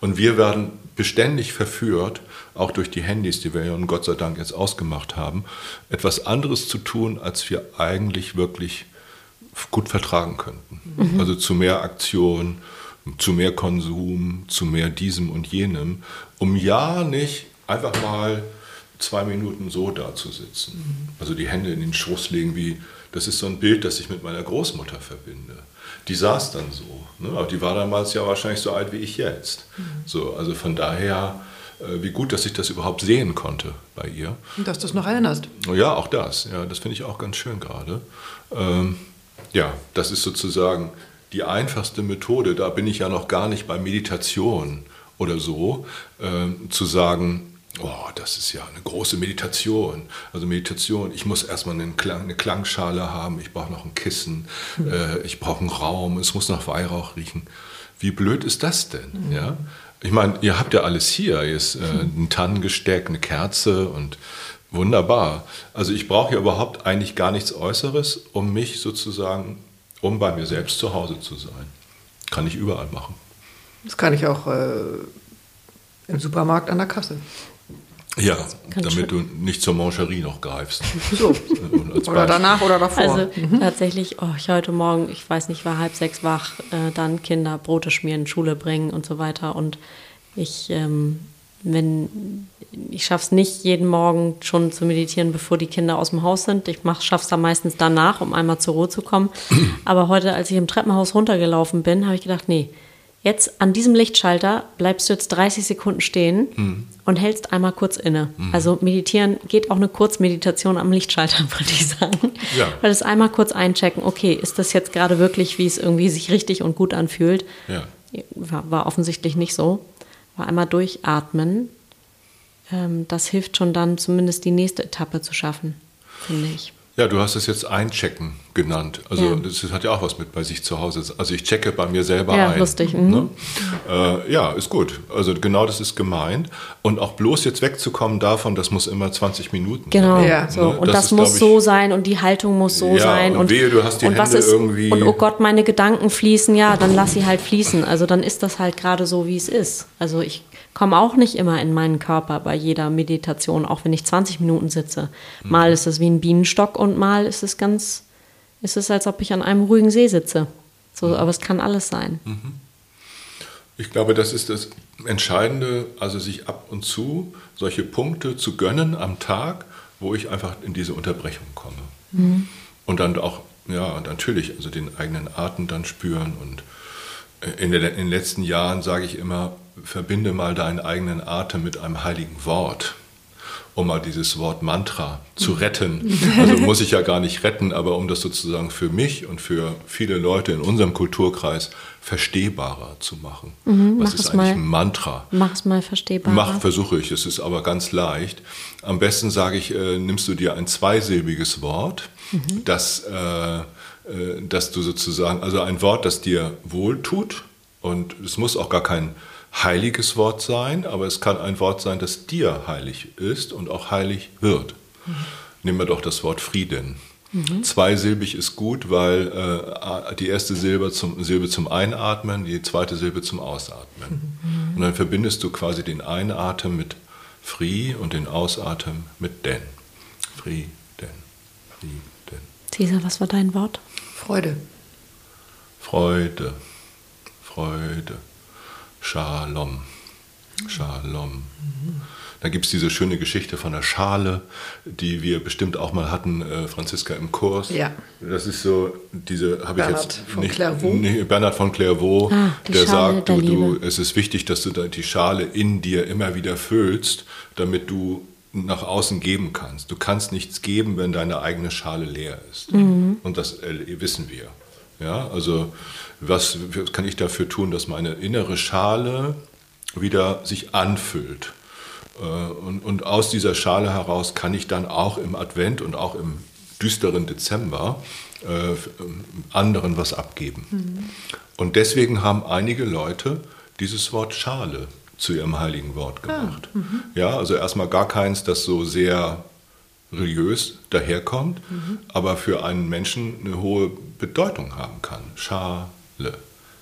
Und wir werden beständig verführt, auch durch die Handys, die wir ja nun Gott sei Dank jetzt ausgemacht haben, etwas anderes zu tun, als wir eigentlich wirklich gut vertragen könnten. Also zu mehr Aktion, zu mehr Konsum, zu mehr diesem und jenem, um ja nicht einfach mal zwei Minuten so da zu sitzen. Also die Hände in den Schoß legen, wie das ist so ein Bild, das ich mit meiner Großmutter verbinde. Die saß dann so, ne? aber die war damals ja wahrscheinlich so alt wie ich jetzt. So, also von daher, äh, wie gut, dass ich das überhaupt sehen konnte bei ihr. Und dass du es noch erinnerst. Ja, auch das. Ja, das finde ich auch ganz schön gerade. Ähm, ja, das ist sozusagen die einfachste Methode. Da bin ich ja noch gar nicht bei Meditation oder so, ähm, zu sagen, oh, das ist ja eine große Meditation. Also Meditation, ich muss erstmal einen Klang, eine Klangschale haben, ich brauche noch ein Kissen, äh, ich brauche einen Raum, es muss nach Weihrauch riechen. Wie blöd ist das denn? Ja? Ich meine, ihr habt ja alles hier. Hier ist äh, ein Tannengesteck, eine Kerze und wunderbar. Also ich brauche ja überhaupt eigentlich gar nichts Äußeres, um mich sozusagen, um bei mir selbst zu Hause zu sein. Kann ich überall machen. Das kann ich auch äh, im Supermarkt an der Kasse. Ja, damit du nicht zur Mangerie noch greifst. So. Oder danach oder davor. Also tatsächlich, oh, ich heute Morgen, ich weiß nicht, war halb sechs wach, äh, dann Kinder Brote schmieren, Schule bringen und so weiter. Und ich, ähm, wenn ich schaff's nicht jeden Morgen schon zu meditieren, bevor die Kinder aus dem Haus sind. Ich mach, schaff's dann meistens danach, um einmal zur Ruhe zu kommen. Aber heute, als ich im Treppenhaus runtergelaufen bin, habe ich gedacht, nee, jetzt an diesem Lichtschalter bleibst du jetzt 30 Sekunden stehen und hältst einmal kurz inne. Also meditieren geht auch eine Kurzmeditation am Lichtschalter, würde ich sagen. Ja. Weil das einmal kurz einchecken, okay, ist das jetzt gerade wirklich, wie es irgendwie sich richtig und gut anfühlt? Ja. War, war offensichtlich nicht so. War einmal durchatmen. Ähm, das hilft schon dann, zumindest die nächste Etappe zu schaffen, finde ich. Ja, du hast es jetzt einchecken genannt. Also Ja. das hat ja auch was mit bei sich zu Hause. Also ich checke bei mir selber Ja, ein. lustig, mhm. Ne? Äh, ja, ist gut. Also genau das ist gemeint. Und auch bloß jetzt wegzukommen davon, das muss immer 20 Minuten Genau. sein. Ja. So. Ne? Und das, ist, muss ich, so sein und die Haltung muss so Ja, sein. und wehe, du hast die und was Hände ist, irgendwie- Und oh Gott, meine Gedanken fließen, ja, dann lass sie halt fließen. Also dann ist das halt gerade so, wie es ist. Also ich komme auch nicht immer in meinen Körper bei jeder Meditation, auch wenn ich 20 Minuten sitze. Mhm. Mal ist es wie ein Bienenstock und mal ist es ganz, ist es als ob ich an einem ruhigen See sitze. So, Mhm. aber es kann alles sein. Ich glaube, das ist das Entscheidende, also sich ab und zu solche Punkte zu gönnen am Tag, wo ich einfach in diese Unterbrechung komme. Mhm. Und dann auch, ja, natürlich, also den eigenen Atem dann spüren. Und in, den, in den letzten Jahren sage ich immer, verbinde mal deinen eigenen Atem mit einem heiligen Wort um mal dieses Wort Mantra zu retten. Also muss ich ja gar nicht retten, aber um das sozusagen für mich und für viele Leute in unserem Kulturkreis verstehbarer zu machen. Mhm, Was ist eigentlich mal, ein Mantra? Mach es mal verstehbarer. Mach, versuche ich. Es ist aber ganz leicht. Am besten sage ich, äh, nimmst du dir ein zweisilbiges Wort, mhm. das, äh, äh, das du sozusagen, also ein Wort, das dir wohltut. Und es muss auch gar kein heiliges Wort sein, aber es kann ein Wort sein, das dir heilig ist und auch heilig wird. Mhm. Nehmen wir doch das Wort Frieden. Mhm. Zweisilbig ist gut, weil äh, die erste Silbe zum, Silbe zum Einatmen, die zweite Silbe zum Ausatmen. Mhm. Und dann verbindest du quasi den Einatmen mit Fri und den Ausatmen mit Den. Frieden, Frieden. Cesar, was war dein Wort? Freude. Freude, Freude. Shalom. Shalom. Da gibt es diese schöne Geschichte von der Schale, die wir bestimmt auch mal hatten, äh, Franziska im Kurs. Ja. Das ist so, diese habe ich jetzt von nicht. Clairvaux. Nee, Bernhard von Clairvaux, Ah, der Schale sagt, der du, du, es ist wichtig, dass du da die Schale in dir immer wieder füllst, damit du nach außen geben kannst. Du kannst nichts geben, wenn deine eigene Schale leer ist. Mhm. Und das äh, wissen wir. Ja, also was, was kann ich dafür tun, dass meine innere Schale wieder sich anfüllt? Äh, Und, und aus dieser Schale heraus kann ich dann auch im Advent und auch im düsteren Dezember äh, anderen was abgeben. Und deswegen haben einige Leute dieses Wort Schale zu ihrem heiligen Wort gemacht. Ja, also erstmal gar keins, das so sehr religiös daherkommt, aber für einen Menschen eine hohe Bedeutung haben kann. Schale,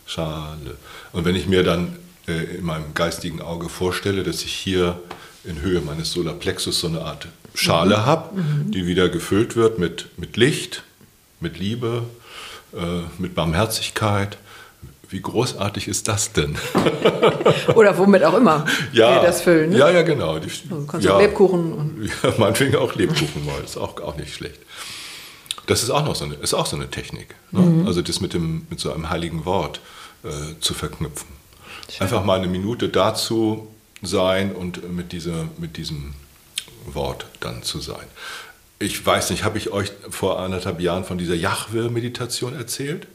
Schale. Und wenn ich mir dann äh, in meinem geistigen Auge vorstelle, dass ich hier in Höhe meines Solarplexus so eine Art Schale habe, die wieder gefüllt wird mit, mit Licht, mit Liebe, äh, mit Barmherzigkeit. Wie großartig ist das denn? Oder womit auch immer ja, wir das füllen. Ne? Ja, ja, genau. Die, Du kannst ja, auch Lebkuchen und Ja, meinetwegen auch Lebkuchen mal, ist auch, auch nicht schlecht. Das ist auch noch so eine, ist auch so eine Technik. Ne? Mhm. Also das mit, dem, mit so einem heiligen Wort äh, zu verknüpfen. Einfach mal eine Minute dazu sein und mit, dieser, mit diesem Wort dann zu sein. Ich weiß nicht, habe ich euch vor anderthalb Jahren von dieser Jahwe-Meditation erzählt?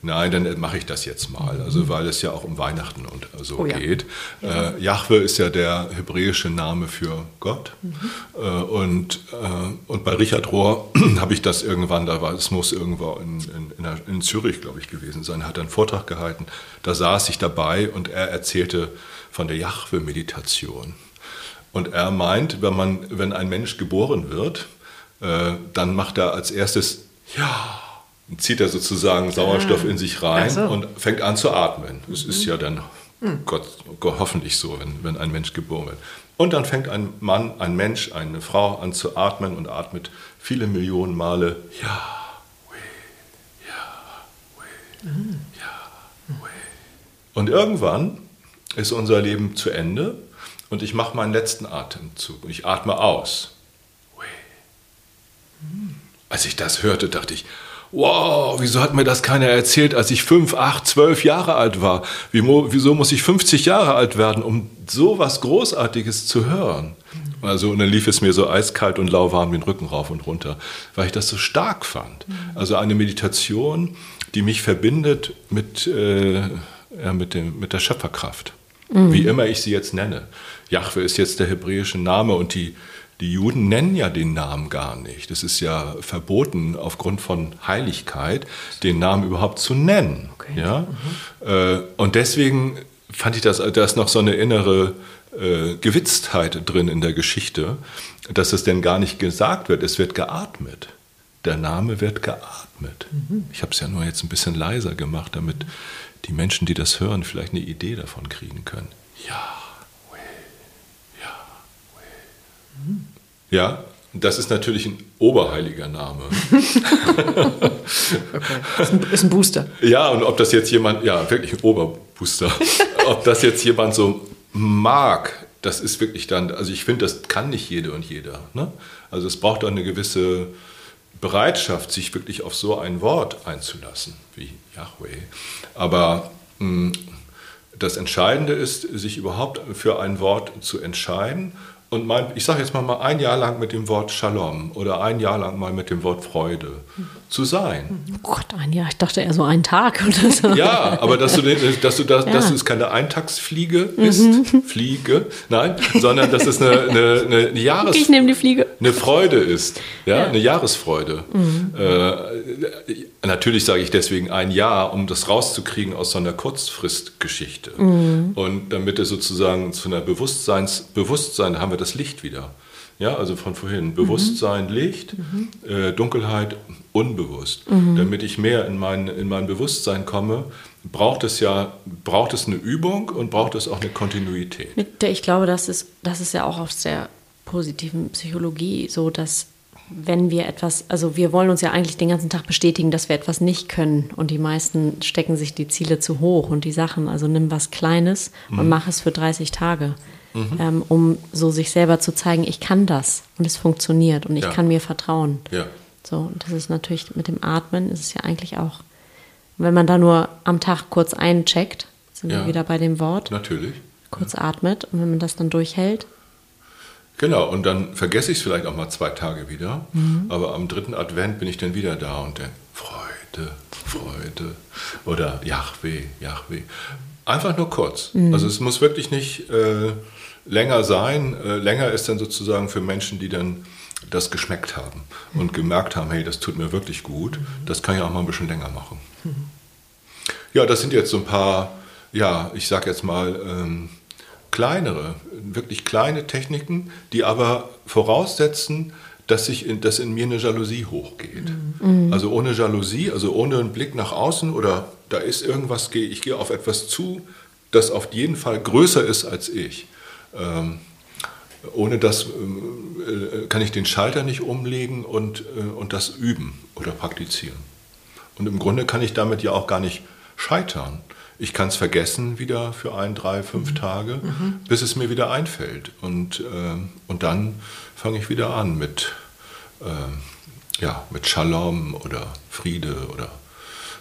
Nein, dann mache ich das jetzt mal. Also weil es ja auch um Weihnachten und so Oh ja. geht. Äh, Jahwe ist ja der hebräische Name für Gott. Äh, und, äh, und bei Richard Rohr habe ich das irgendwann, da war es muss irgendwo in, in, in, in Zürich, glaube ich, gewesen sein, hat einen Vortrag gehalten. Da saß ich dabei und er erzählte von der Jahwe-Meditation. Und er meint, wenn, man, wenn ein Mensch geboren wird, äh, dann macht er als erstes Ja, zieht er sozusagen Sauerstoff in sich rein so. und fängt an zu atmen. Das ist ja dann Gott, Gott, hoffentlich so, wenn, wenn ein Mensch geboren wird. Und dann fängt ein Mann, ein Mensch, eine Frau an zu atmen und atmet viele Millionen Male Yahweh, Yahweh, Yahweh. Und irgendwann ist unser Leben zu Ende und ich mache meinen letzten Atemzug und ich atme aus. Als ich das hörte, dachte ich, wow, wieso hat mir das keiner erzählt, als ich fünf, acht, zwölf Jahre alt war? Wieso muss ich 50 Jahre alt werden, um so was Großartiges zu hören? Also, und dann lief es mir so eiskalt und lauwarm den Rücken rauf und runter, weil ich das so stark fand. Also eine Meditation, die mich verbindet mit, äh, ja, mit, dem, mit der Schöpferkraft. Wie immer ich sie jetzt nenne. Jahwe ist jetzt der hebräische Name und die, die Juden nennen ja den Namen gar nicht. Es ist ja verboten, aufgrund von Heiligkeit den Namen überhaupt zu nennen. Okay. Ja? Äh, Und deswegen fand ich das, da ist noch so eine innere äh, Gewitztheit drin in der Geschichte, dass es denn gar nicht gesagt wird, es wird geatmet. Der Name wird geatmet. Ich habe es ja nur jetzt ein bisschen leiser gemacht, damit die Menschen, die das hören, vielleicht eine Idee davon kriegen können. Yahweh, Yahweh. Ja, Das ist natürlich ein oberheiliger Name. okay. Ist ein, ist ein Booster. Ja, und ob das jetzt jemand, ja, wirklich ein Oberbooster, ob das jetzt jemand so mag, das ist wirklich dann, also ich finde, das kann nicht jede und jeder. Ne? Also es braucht auch eine gewisse Bereitschaft, sich wirklich auf so ein Wort einzulassen, wie Yahweh. Aber mh, hm, das Entscheidende ist, sich überhaupt für ein Wort zu entscheiden und mein, ich sage jetzt mal, mal ein Jahr lang mit dem Wort Shalom oder ein Jahr lang mal mit dem Wort Freude zu sein. Oh Gott, ein Jahr, ich dachte eher so ein Tag oder so. Ja, aber dass du, dass du, das, ja. dass es keine Eintagsfliege ist, mhm. Fliege, nein, sondern dass es eine, eine, eine Jahres... Ich nehme die Fliege. Eine Freude ist, ja, ja. eine Jahresfreude. Mhm. Äh, natürlich sage ich deswegen ein Jahr, um das rauszukriegen aus so einer Kurzfristgeschichte. Mhm. Und damit es sozusagen zu einer Bewusstseins, Bewusstsein haben wir das Licht wieder. Ja, also von vorhin. Bewusstsein, mhm. Licht, mhm. Äh, Dunkelheit, unbewusst. Mhm. Damit ich mehr in mein, in mein Bewusstsein komme, braucht es ja, braucht es eine Übung und braucht es auch eine Kontinuität. Ich glaube, das ist, das ist ja auch aus der positiven Psychologie so, dass wenn wir etwas, also wir wollen uns ja eigentlich den ganzen Tag bestätigen, dass wir etwas nicht können und die meisten stecken sich die Ziele zu hoch und die Sachen, also nimm was Kleines mhm. und mach es für 30 Tage mhm. ähm, um so sich selber zu zeigen, ich kann das und es funktioniert und ich ja. kann mir vertrauen. Ja. So, und das ist natürlich mit dem Atmen, ist es ja eigentlich auch, wenn man da nur am Tag kurz eincheckt, sind ja. wir wieder bei dem Wort. Natürlich. Kurz atmet und wenn man das dann durchhält. Genau, und dann vergesse ich es vielleicht auch mal zwei Tage wieder, mhm. aber am dritten Advent bin ich dann wieder da und denke, Freude, Freude oder Yahweh, Yahweh. Einfach nur kurz. Mhm. Also es muss wirklich nicht äh, länger sein. Äh, länger ist dann sozusagen für Menschen, die dann das geschmeckt haben und gemerkt haben, hey, das tut mir wirklich gut. Das kann ich auch mal ein bisschen länger machen. Ja, das sind jetzt so ein paar, ja, ich sag jetzt mal, ähm, kleinere, wirklich kleine Techniken, die aber voraussetzen, dass, ich in, dass in mir eine Jalousie hochgeht. Mhm. Also ohne Jalousie, also ohne einen Blick nach außen oder da ist irgendwas, ich gehe auf etwas zu, das auf jeden Fall größer ist als ich. Ähm, ohne das äh, kann ich den Schalter nicht umlegen und, äh, und das üben oder praktizieren. Und im Grunde kann ich damit ja auch gar nicht scheitern. Ich kann es vergessen wieder für ein, drei, fünf mhm. Tage, mhm. bis es mir wieder einfällt. Und, äh, und dann fange ich wieder an mit, äh, ja, mit Shalom oder Friede oder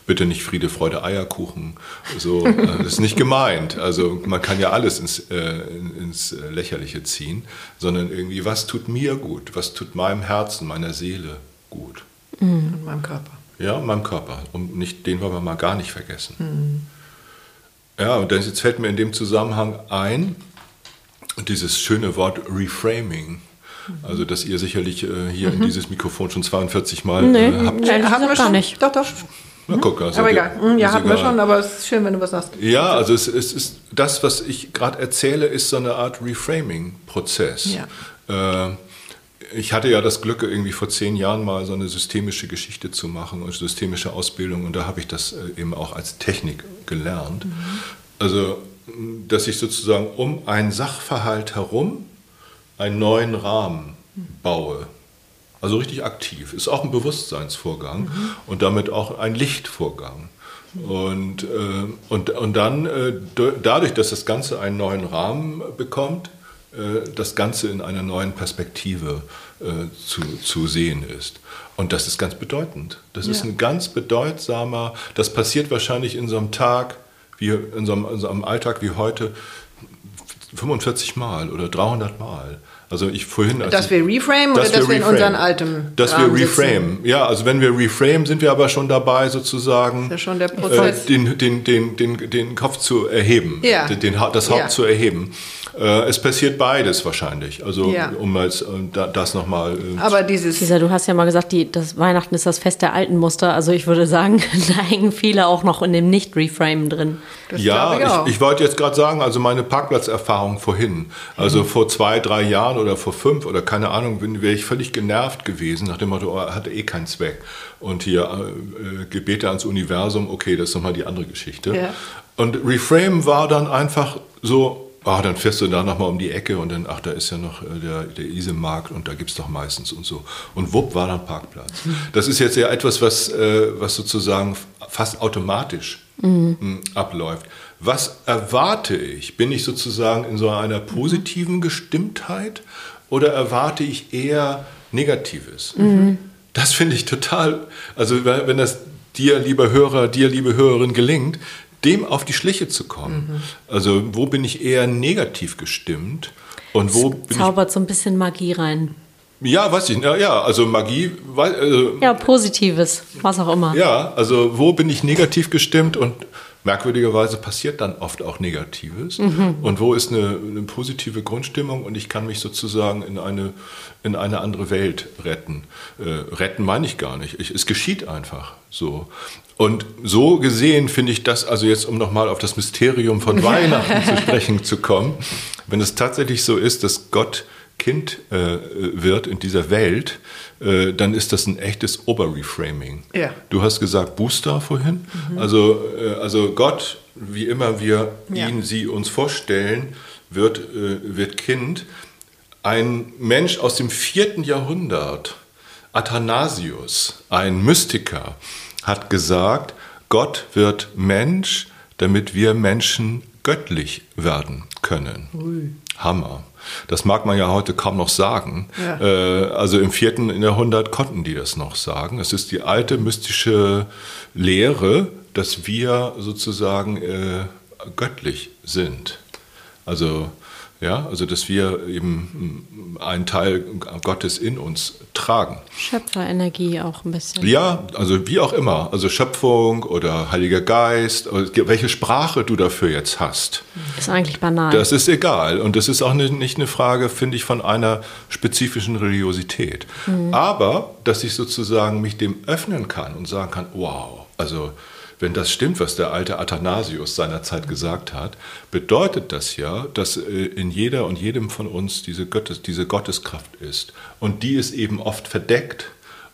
bitte nicht Friede, Freude, Eierkuchen. So, äh, das ist nicht gemeint. Also man kann ja alles ins, äh, ins Lächerliche ziehen, sondern irgendwie, was tut mir gut? Was tut meinem Herzen, meiner Seele gut? Mhm. Und meinem Körper. Ja, meinem Körper. Und nicht, den wollen wir mal gar nicht vergessen. Mhm. Ja, und jetzt fällt mir in dem Zusammenhang ein, dieses schöne Wort Reframing. Also, dass ihr sicherlich äh, hier mhm. in dieses Mikrofon schon 42 Mal nee, äh, habt. Nee, haben wir schon nicht. Doch, doch. Na, guck, also aber egal. Hm, ja, hatten wir schon, aber es ist schön, wenn du was sagst. Ja, also es, es ist das, was ich gerade erzähle, ist so eine Art Reframing-Prozess. Ja. Äh, ich hatte ja das Glück, irgendwie vor zehn Jahren mal so eine systemische Geschichte zu machen und systemische Ausbildung und da habe ich das äh, eben auch als Technik gelernt. Mhm. Also, dass ich sozusagen um einen Sachverhalt herum einen neuen Rahmen baue. Also richtig aktiv. Ist auch ein Bewusstseinsvorgang mhm. und damit auch ein Lichtvorgang. Und, äh, und, und dann, äh, dadurch, dass das Ganze einen neuen Rahmen bekommt, äh, das Ganze in einer neuen Perspektive äh, zu, zu sehen ist. Und das ist ganz bedeutend. Das ja. ist ein ganz bedeutsamer, das passiert wahrscheinlich in so einem Tag, wie in so einem, in so einem Alltag wie heute, 45 Mal oder 300 Mal. Also ich vorhin. Dass wir reframe oder dass wir, in unseren alten. Dass Rahmen wir reframe. Sitzen. Ja, also wenn wir reframe, sind wir aber schon dabei, sozusagen. Ja schon der Prozess. Äh, den, den, den, den, den Kopf zu erheben. Ja. Den, das Haupt ja. zu erheben. Äh, es passiert beides wahrscheinlich. Also ja. um jetzt äh, das nochmal. Äh, Aber dieses. Lisa, du hast ja mal gesagt, die, das Weihnachten ist das Fest der alten Muster. Also ich würde sagen, da hängen viele auch noch in dem Nicht-Reframe drin. Das ja, ich, ich, ich, wollte jetzt gerade sagen, also meine Parkplatzerfahrung vorhin, also mhm. vor zwei, drei Jahren oder vor fünf oder keine Ahnung, wäre ich völlig genervt gewesen, nach dem Motto, oh, hat eh keinen Zweck. Und hier äh, Gebete ans Universum, okay, das ist nochmal die andere Geschichte. Ja. Und Reframe war dann einfach so, ah, dann fährst du da nochmal um die Ecke und dann, ach, da ist ja noch äh, der, der Isemarkt und da gibt es doch meistens und so. Und wupp war dann Parkplatz. Das ist jetzt ja etwas, was, äh, was sozusagen fast automatisch mhm. abläuft. Was erwarte ich? Bin ich sozusagen in so einer positiven Gestimmtheit oder erwarte ich eher Negatives? Mhm. Das finde ich total, also wenn das dir, lieber Hörer, dir, liebe Hörerin, gelingt, dem auf die Schliche zu kommen. Mhm. Also wo bin ich eher negativ gestimmt und wo bin zaubert so ein bisschen Magie rein. Ja, weiß ich. Ja, also Magie. Also, ja, Positives, was auch immer. Ja, also wo bin ich negativ gestimmt und merkwürdigerweise passiert dann oft auch Negatives. Mhm. Und wo ist eine, eine, positive Grundstimmung und ich kann mich sozusagen in eine, in eine andere Welt retten. Äh, retten meine ich gar nicht. Ich, es geschieht einfach so. Und so gesehen finde ich das, also jetzt um nochmal auf das Mysterium von Weihnachten zu sprechen zu kommen, wenn es tatsächlich so ist, dass Gott Kind äh, wird in dieser Welt, äh, dann ist das ein echtes Oberreframing. Ja. Du hast gesagt Booster vorhin. Mhm. Also, äh, also Gott, wie immer wir ja. ihn, sie uns vorstellen, wird, äh, wird Kind. Ein Mensch aus dem vierten Jahrhundert, Athanasius, ein Mystiker, hat gesagt, Gott wird Mensch, damit wir Menschen göttlich werden können. Ui. Hammer. Das mag man ja heute kaum noch sagen. Ja. Äh, also im vierten Jahrhundert konnten die das noch sagen. Es ist die alte mystische Lehre, dass wir sozusagen äh, göttlich sind. Also ja, also dass wir eben einen Teil Gottes in uns tragen. Schöpferenergie auch ein bisschen. Ja, also wie auch immer. Also Schöpfung oder Heiliger Geist, welche Sprache du dafür jetzt hast. Ist eigentlich banal. Das ist egal. Und das ist auch nicht eine Frage, finde ich, von einer spezifischen Religiosität. Mhm. Aber, dass ich sozusagen mich dem öffnen kann und sagen kann, wow, also wenn das stimmt, was der alte Athanasius seinerzeit gesagt hat, bedeutet das ja, dass äh, in jeder und jedem von uns diese, Gottes, diese Gotteskraft ist. Und die ist eben oft verdeckt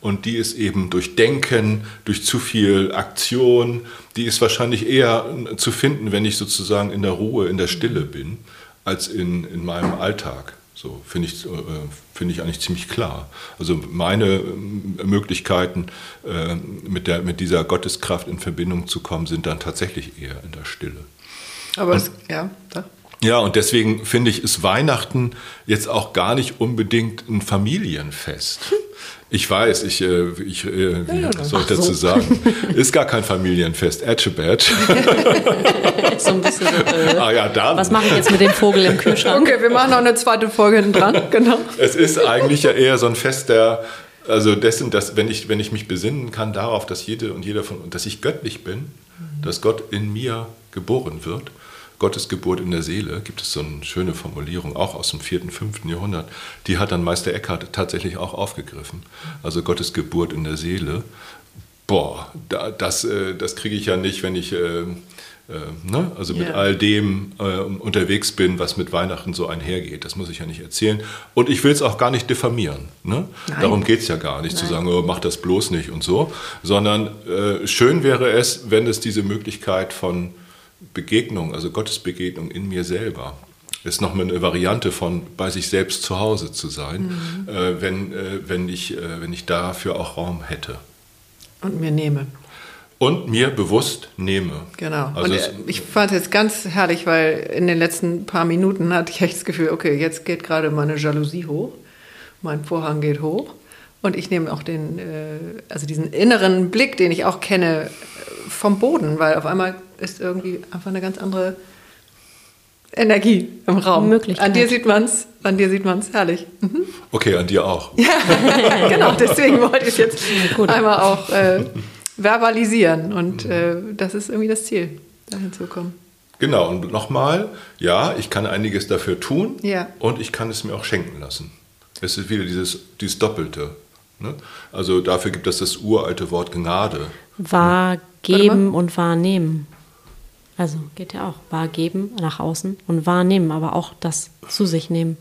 und die ist eben durch Denken, durch zu viel Aktion, die ist wahrscheinlich eher zu finden, wenn ich sozusagen in der Ruhe, in der Stille bin, als in, in meinem Alltag. So finde ich, äh, find ich eigentlich ziemlich klar. Also meine äh, Möglichkeiten, äh, mit, der, mit dieser Gotteskraft in Verbindung zu kommen, sind dann tatsächlich eher in der Stille. Aber und, es, ja, da. Ja, und deswegen finde ich, ist Weihnachten jetzt auch gar nicht unbedingt ein Familienfest. Ich weiß, ich, äh, ich äh, wie ja, soll ich dazu so. sagen? Ist gar kein Familienfest. Etchebad. so ein bisschen. Äh, ah ja, dann. Was mache ich jetzt mit dem Vogel im Kühlschrank? Okay, wir machen noch eine zweite Folge hinten dran. Genau. Es ist eigentlich ja eher so ein Fest der, also dessen, dass wenn ich, wenn ich mich besinnen kann darauf, dass jede und jeder von, dass ich göttlich bin, mhm. dass Gott in mir geboren wird Gottesgeburt in der Seele, gibt es so eine schöne Formulierung, auch aus dem 4., 5. Jahrhundert. Die hat dann Meister Eckhart tatsächlich auch aufgegriffen. Also Gottesgeburt in der Seele. Boah, das, äh, das kriege ich ja nicht, wenn ich äh, äh, ne? also mit yeah. all dem äh, unterwegs bin, was mit Weihnachten so einhergeht. Das muss ich ja nicht erzählen. Und ich will es auch gar nicht diffamieren. Ne? Darum geht es ja gar nicht, Nein. zu sagen, oh, mach das bloß nicht und so. Sondern äh, schön wäre es, wenn es diese Möglichkeit von Begegnung, also Gottesbegegnung in mir selber, ist nochmal eine Variante von bei sich selbst zu Hause zu sein, mhm. äh, wenn, äh, wenn, ich, äh, wenn ich dafür auch Raum hätte. Und mir nehme. Und mir bewusst nehme. Genau. Also und ich fand es jetzt ganz herrlich, weil in den letzten paar Minuten hatte ich echt das Gefühl, okay, jetzt geht gerade meine Jalousie hoch, mein Vorhang geht hoch. Und ich nehme auch den, äh, also diesen inneren Blick, den ich auch kenne, vom Boden, weil auf einmal ist irgendwie einfach eine ganz andere Energie im Raum. Möglichkeit. An dir sieht man es, an dir sieht man es herrlich. Mhm. Okay, an dir auch. Ja, genau, deswegen wollte ich es jetzt Gut. einmal auch äh, verbalisieren und äh, das ist irgendwie das Ziel, dahin zu kommen. Genau, und nochmal, ja, ich kann einiges dafür tun ja. und ich kann es mir auch schenken lassen. Es ist wieder dieses, dieses Doppelte. Ne? Also dafür gibt es das uralte Wort Gnade. Wahrgeben und wahrnehmen. Also geht ja auch. Wahrgeben nach außen und wahrnehmen, aber auch das zu sich nehmen.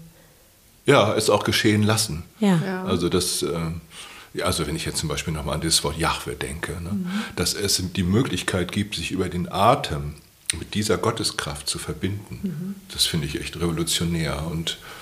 Ja, es auch geschehen lassen. Ja. ja. Also das, äh, also wenn ich jetzt zum Beispiel nochmal an das Wort Jahwe denke, ne? mhm. dass es die Möglichkeit gibt, sich über den Atem mit dieser Gotteskraft zu verbinden, mhm. das finde ich echt revolutionär und äh,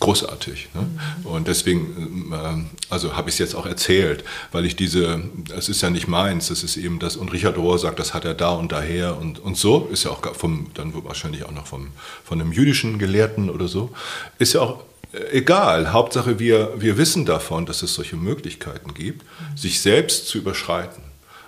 großartig. Ne? Und deswegen, äh, also habe ich es jetzt auch erzählt, weil ich diese, es ist ja nicht meins, das ist eben das, und Richard Rohr sagt, das hat er da und daher und, und so, ist ja auch vom, dann wahrscheinlich auch noch vom, von einem jüdischen Gelehrten oder so, ist ja auch äh, egal. Hauptsache, wir, wir wissen davon, dass es solche Möglichkeiten gibt, sich selbst zu überschreiten.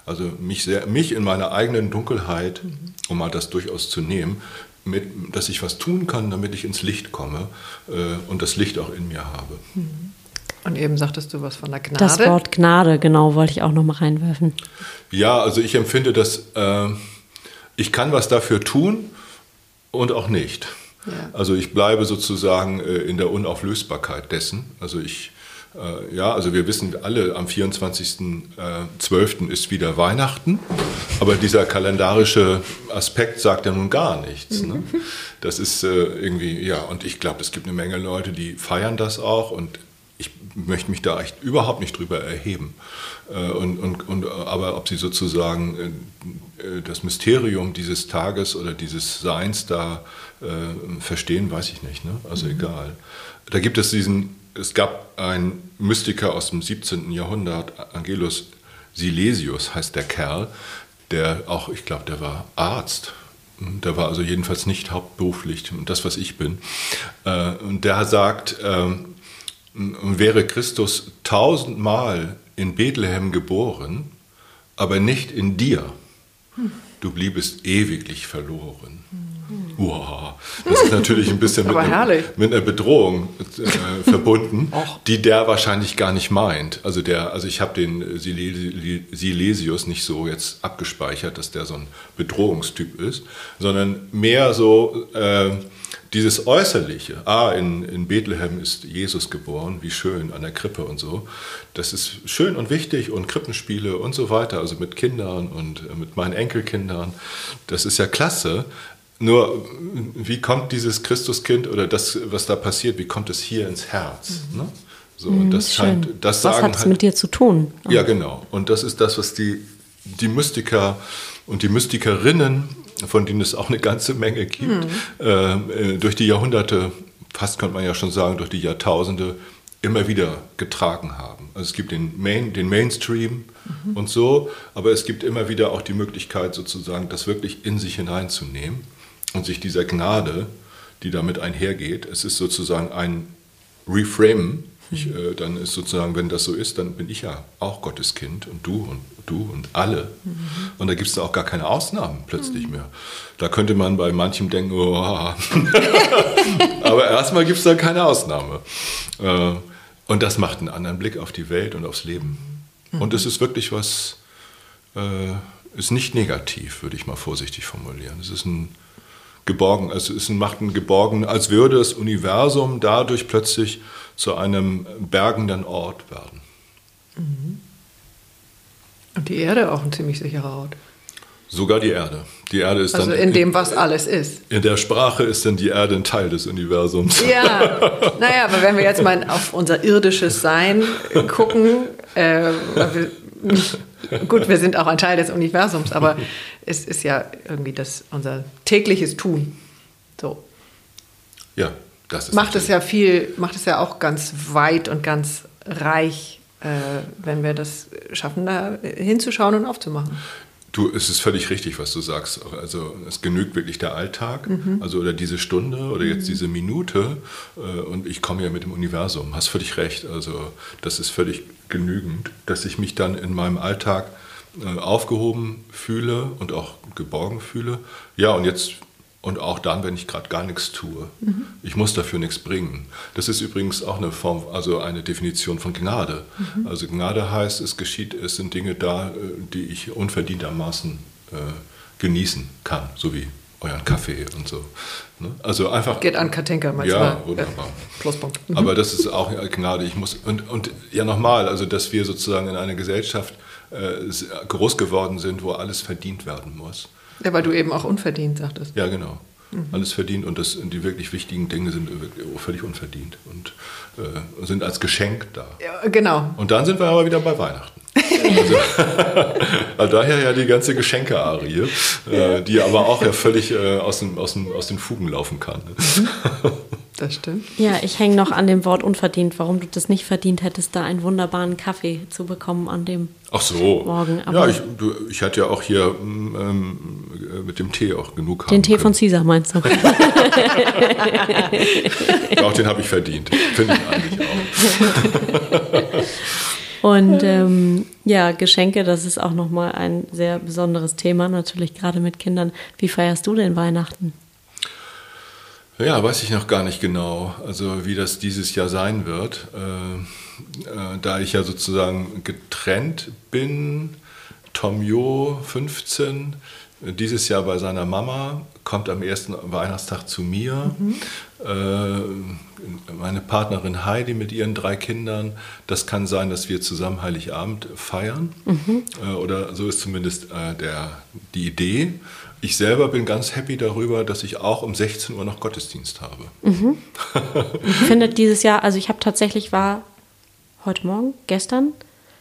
Also mich, sehr, mich in meiner eigenen Dunkelheit, um mal das durchaus zu nehmen, mit, dass ich was tun kann, damit ich ins Licht komme äh, und das Licht auch in mir habe. Mhm. Und eben sagtest du was von der Gnade. Das Wort Gnade, genau, wollte ich auch noch mal reinwerfen. Ja, also ich empfinde, dass äh, ich kann was dafür tun und auch nicht. Ja. Also ich bleibe sozusagen äh, in der Unauflösbarkeit dessen. Also ich äh, ja, also wir wissen alle, am 24.12. ist wieder Weihnachten, aber dieser kalendarische Aspekt sagt ja nun gar nichts. Ne? Das ist äh, irgendwie, ja, und ich glaube, es gibt eine Menge Leute, die feiern das auch und ich möchte mich da echt überhaupt nicht drüber erheben. Äh, und, und, und, aber ob sie sozusagen das Mysterium dieses Tages oder dieses Seins da verstehen, weiß ich nicht. Ne? Also mhm. egal. Da gibt es diesen es gab einen Mystiker aus dem 17. Jahrhundert, Angelus Silesius heißt der Kerl, der auch, ich glaube, der war Arzt. Der war also jedenfalls nicht hauptberuflich, das, was ich bin. Äh, und der sagt, ähm, wäre Christus tausendmal in Bethlehem geboren, aber nicht in dir, du bliebest ewiglich verloren. Wow, das ist natürlich ein bisschen mit, einem, mit, einer Bedrohung äh, verbunden, die der wahrscheinlich gar nicht meint. Also der, also ich habe den Silesius nicht so jetzt abgespeichert, dass der so ein Bedrohungstyp ist, sondern mehr so äh, dieses Äußerliche. Ah, in, in Bethlehem ist Jesus geboren, wie schön an der Krippe und so. Das ist schön und wichtig und Krippenspiele und so weiter, also mit Kindern und äh, mit meinen Enkelkindern. Das ist ja klasse. Nur, wie kommt dieses Christuskind oder das, was da passiert, wie kommt es hier ins Herz? Mhm. Ne? So, und das scheint, das was hat es halt, mit dir zu tun? Ja, genau. Und das ist das, was die, die Mystiker und die Mystikerinnen, von denen es auch eine ganze Menge gibt, mhm. äh, durch die Jahrhunderte, fast könnte man ja schon sagen, durch die Jahrtausende, immer wieder getragen haben. Also es gibt den, Main, den Mainstream mhm. und so, aber es gibt immer wieder auch die Möglichkeit, sozusagen das wirklich in sich hineinzunehmen und sich dieser Gnade, die damit einhergeht, es ist sozusagen ein Reframe. Ich, äh, dann ist sozusagen, wenn das so ist, dann bin ich ja auch Gottes Kind und du und du und alle. Mhm. Und da gibt es auch gar keine Ausnahmen plötzlich mhm. mehr. Da könnte man bei manchem denken, oh, aber erstmal gibt es da keine Ausnahme. Äh, und das macht einen anderen Blick auf die Welt und aufs Leben. Mhm. Und es ist wirklich was, äh, ist nicht negativ, würde ich mal vorsichtig formulieren. Es ist ein geborgen. Also es macht einen geborgen, als würde das Universum dadurch plötzlich zu einem bergenden Ort werden. Mhm. Und die Erde auch ein ziemlich sicherer Ort. Sogar die Erde. Die Erde ist also dann in dem, was alles ist. In der Sprache ist dann die Erde ein Teil des Universums. Ja, naja, aber wenn wir jetzt mal auf unser irdisches Sein gucken, äh, Gut, wir sind auch ein Teil des Universums, aber es ist ja irgendwie das, unser tägliches Tun. So. Ja, das ist. Macht es ja viel, macht es ja auch ganz weit und ganz reich, äh, wenn wir das schaffen, da hinzuschauen und aufzumachen. Du, es ist völlig richtig, was du sagst. Also es genügt wirklich der Alltag, mhm. also oder diese Stunde oder jetzt mhm. diese Minute. Äh, und ich komme ja mit dem Universum. Hast völlig recht. Also das ist völlig genügend, dass ich mich dann in meinem Alltag aufgehoben fühle und auch geborgen fühle. Ja, und jetzt und auch dann, wenn ich gerade gar nichts tue. Mhm. Ich muss dafür nichts bringen. Das ist übrigens auch eine Form, also eine Definition von Gnade. Mhm. Also Gnade heißt, es geschieht, es sind Dinge da, äh, die ich unverdientermaßen äh, genießen kann, so wie euren Kaffee und so. Ne? Also einfach. Geht an Katinka manchmal. Ja, wunderbar. Ja, Pluspunkt. Mhm. Aber das ist auch Gnade. Ich muss und, und ja nochmal, also dass wir sozusagen in einer Gesellschaft äh, groß geworden sind, wo alles verdient werden muss. Ja, weil du eben auch unverdient sagtest. Ja, genau. Mhm. Alles verdient und das, die wirklich wichtigen Dinge sind völlig unverdient und äh, sind als Geschenk da. Ja, genau. Und dann sind wir aber wieder bei Weihnachten. Also, also daher ja die ganze Geschenke-Arie, äh, die aber auch ja völlig äh, aus, den, aus, den, aus den Fugen laufen kann. Das stimmt. Ja, ich hänge noch an dem Wort unverdient, warum du das nicht verdient hättest, da einen wunderbaren Kaffee zu bekommen an dem Ach so. Morgen. ja, ich, du, ich hatte ja auch hier ähm, mit dem Tee auch genug haben Den Tee können. von Caesar meinst du? Auch den habe ich verdient. Finde ich eigentlich auch. Und ähm, ja, Geschenke, das ist auch nochmal ein sehr besonderes Thema, natürlich gerade mit Kindern. Wie feierst du denn Weihnachten? Ja, weiß ich noch gar nicht genau, also wie das dieses Jahr sein wird. Äh, äh, da ich ja sozusagen getrennt bin, Tom Jo, 15, dieses Jahr bei seiner Mama, kommt am ersten Weihnachtstag zu mir. Äh, meine Partnerin Heidi mit ihren drei Kindern. Das kann sein, dass wir zusammen Heiligabend feiern. Äh, oder so ist zumindest äh, der, die Idee. Ich selber bin ganz happy darüber, dass ich auch um 16 Uhr noch Gottesdienst habe. Findet dieses Jahr, also ich habe tatsächlich war heute Morgen, gestern,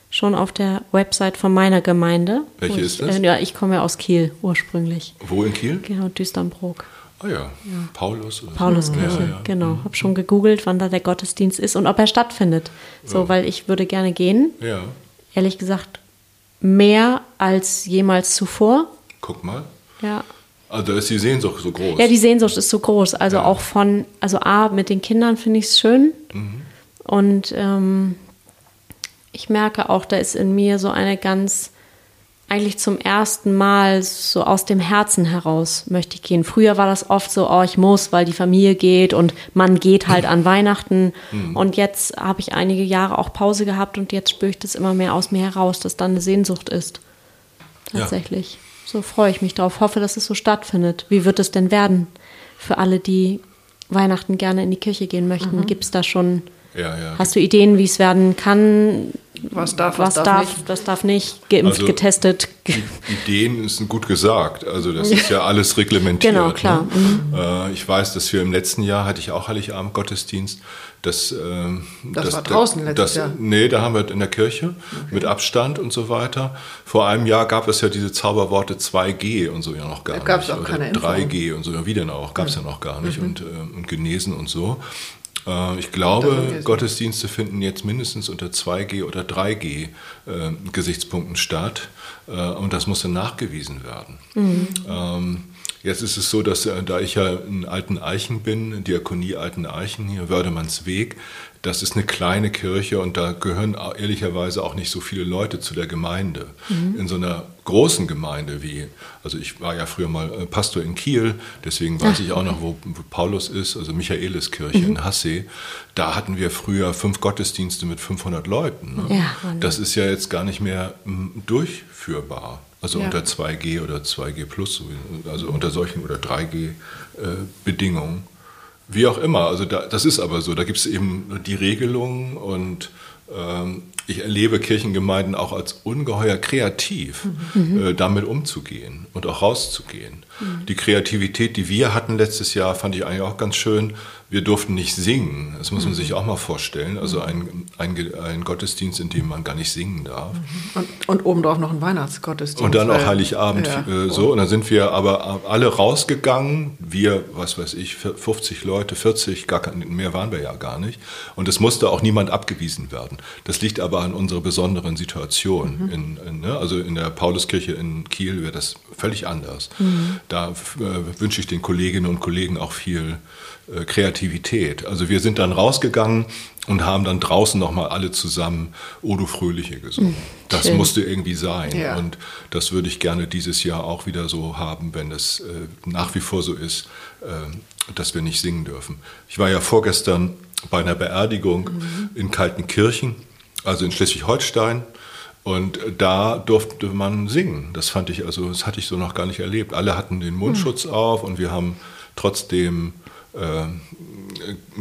schon auf der Website von meiner Gemeinde. Welche wo ist ich, das? Äh, ja, ich komme ja aus Kiel ursprünglich. Wo in Kiel? Genau, Düsternbrook. Ah ja, Paulus. Oder so. Pauluskirche, Ja, ja. genau. Habe schon gegoogelt, wann da der Gottesdienst ist und ob er stattfindet. So, weil ich würde gerne gehen. Ja, Ehrlich gesagt, mehr als jemals zuvor. guck mal. Ja. Also da ist die Sehnsucht so groß. Ja, die Sehnsucht ist so groß. Also Ja. auch von, also A, mit den Kindern finde ich es schön. Und ähm, ich merke auch, da ist in mir so eine ganz, eigentlich zum ersten Mal so aus dem Herzen heraus möchte ich gehen. Früher war das oft so, oh, ich muss, weil die Familie geht und man geht halt an Weihnachten. Und jetzt habe ich einige Jahre auch Pause gehabt und jetzt spüre ich das immer mehr aus mir heraus, dass da eine Sehnsucht ist. Ja. Tatsächlich. So freue ich mich drauf. Hoffe, dass es so stattfindet. Wie wird es denn werden für alle, die Weihnachten gerne in die Kirche gehen möchten? Gibt es da schon, ja, ja. hast du Ideen, wie es werden kann? Was darf, Was, was, darf, nicht? was darf nicht? Geimpft, Also- getestet. ge- Ideen ist gut gesagt. Also das ist ja alles reglementiert. Genau, klar. Ne? Äh, ich weiß, dass wir im letzten Jahr hatte ich auch Heiligabend Gottesdienst. Das, ähm, Das war draußen letztes das, Jahr. Nee, da haben wir in der Kirche mit Abstand und so weiter. Vor einem Jahr gab es ja diese Zauberworte 2G und so ja noch gar Da gab's nicht. auch Oder keine Impfung. 3G und so, ja, wie denn auch, gab es ja noch gar nicht. Und, äh, und genesen und so. Äh, Ich glaube. Gottesdienste finden jetzt mindestens unter 2G oder 3G äh, Gesichtspunkten statt. Äh, und das muss dann nachgewiesen werden. Ähm, jetzt ist es so, dass da ich ja in Alten Eichen bin, Diakonie Alten Eichen, hier Wördemanns Weg, das ist eine kleine Kirche und da gehören ehrlicherweise auch nicht so viele Leute zu der Gemeinde. In so einer großen Gemeinde wie, also ich war ja früher mal äh, Pastor in Kiel, deswegen weiß ich auch noch, wo, wo Paulus ist, also Michaeliskirche in Hassee. Da hatten wir früher fünf Gottesdienste mit 500 Leuten. Ne? Ja, das ist ja jetzt gar nicht mehr durchführbar. Also Ja. unter 2G oder 2G plus, also unter solchen oder 3G äh, Bedingungen. Wie auch immer, also da, das ist aber so, da gibt es eben die Regelungen und ähm, ich erlebe Kirchengemeinden auch als ungeheuer kreativ, äh, damit umzugehen und auch rauszugehen. Die Kreativität, die wir hatten letztes Jahr, fand ich eigentlich auch ganz schön. Wir durften nicht singen, das muss man sich auch mal vorstellen. Also ein, ein, Ge- ein Gottesdienst, in dem man gar nicht singen darf. Und, und obendrauf noch ein Weihnachtsgottesdienst. Und dann auch weil- Heiligabend Ja. äh, so. Und dann sind wir aber alle rausgegangen. Wir, was weiß ich, 50 Leute, 40, gar mehr waren wir ja gar nicht. Und es musste auch niemand abgewiesen werden. Das liegt aber an unserer besonderen Situation. In, in, ne? Also in der Pauluskirche in Kiel wäre das völlig anders. Da äh, wünsche ich den Kolleginnen und Kollegen auch viel äh, Kreativität. Also wir sind dann rausgegangen und haben dann draußen nochmal alle zusammen O du Fröhliche gesungen. Das schön. musste irgendwie sein. Ja. Und das würde ich gerne dieses Jahr auch wieder so haben, wenn es äh, nach wie vor so ist, äh, dass wir nicht singen dürfen. Ich war ja vorgestern bei einer Beerdigung in Kaltenkirchen, also in Schleswig-Holstein. Und da durfte man singen. Das fand ich, also das hatte ich so noch gar nicht erlebt. Alle hatten den Mundschutz auf und wir haben trotzdem äh,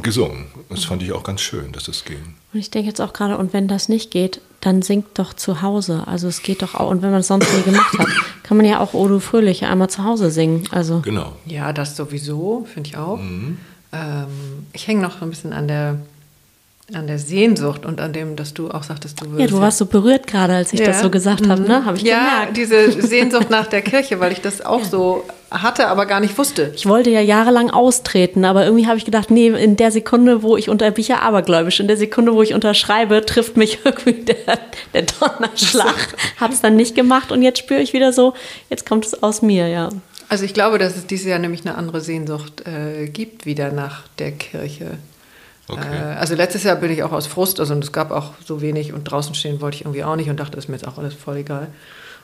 gesungen. Das fand ich auch ganz schön, dass das ging. Und ich denke jetzt auch gerade, und wenn das nicht geht, dann singt doch zu Hause. Also es geht doch auch, und wenn man es sonst nie gemacht hat, kann man ja auch Odo Fröhliche einmal zu Hause singen. Also Genau. Ja, das sowieso, finde ich auch. Mhm. Ähm, ich hänge noch so ein bisschen an der an der Sehnsucht und an dem, dass du auch sagtest, du würdest. Ja, du warst so berührt gerade, als ich ja. das so gesagt mhm. habe, ne? Habe ich ja, gemerkt. diese Sehnsucht nach der Kirche, weil ich das auch ja. so hatte, aber gar nicht wusste. Ich wollte ja jahrelang austreten, aber irgendwie habe ich gedacht, nee, in der Sekunde, wo ich unter, bin ich ja abergläubisch, in der Sekunde, wo ich unterschreibe, trifft mich irgendwie der, der Donnerschlag. habe es dann nicht gemacht und jetzt spüre ich wieder so, jetzt kommt es aus mir, ja. Also ich glaube, dass es dieses Jahr nämlich eine andere Sehnsucht äh, gibt wieder nach der Kirche. Okay. Äh, also letztes Jahr bin ich auch aus Frust, also es gab auch so wenig und draußen stehen wollte ich irgendwie auch nicht und dachte, ist mir jetzt auch alles voll egal.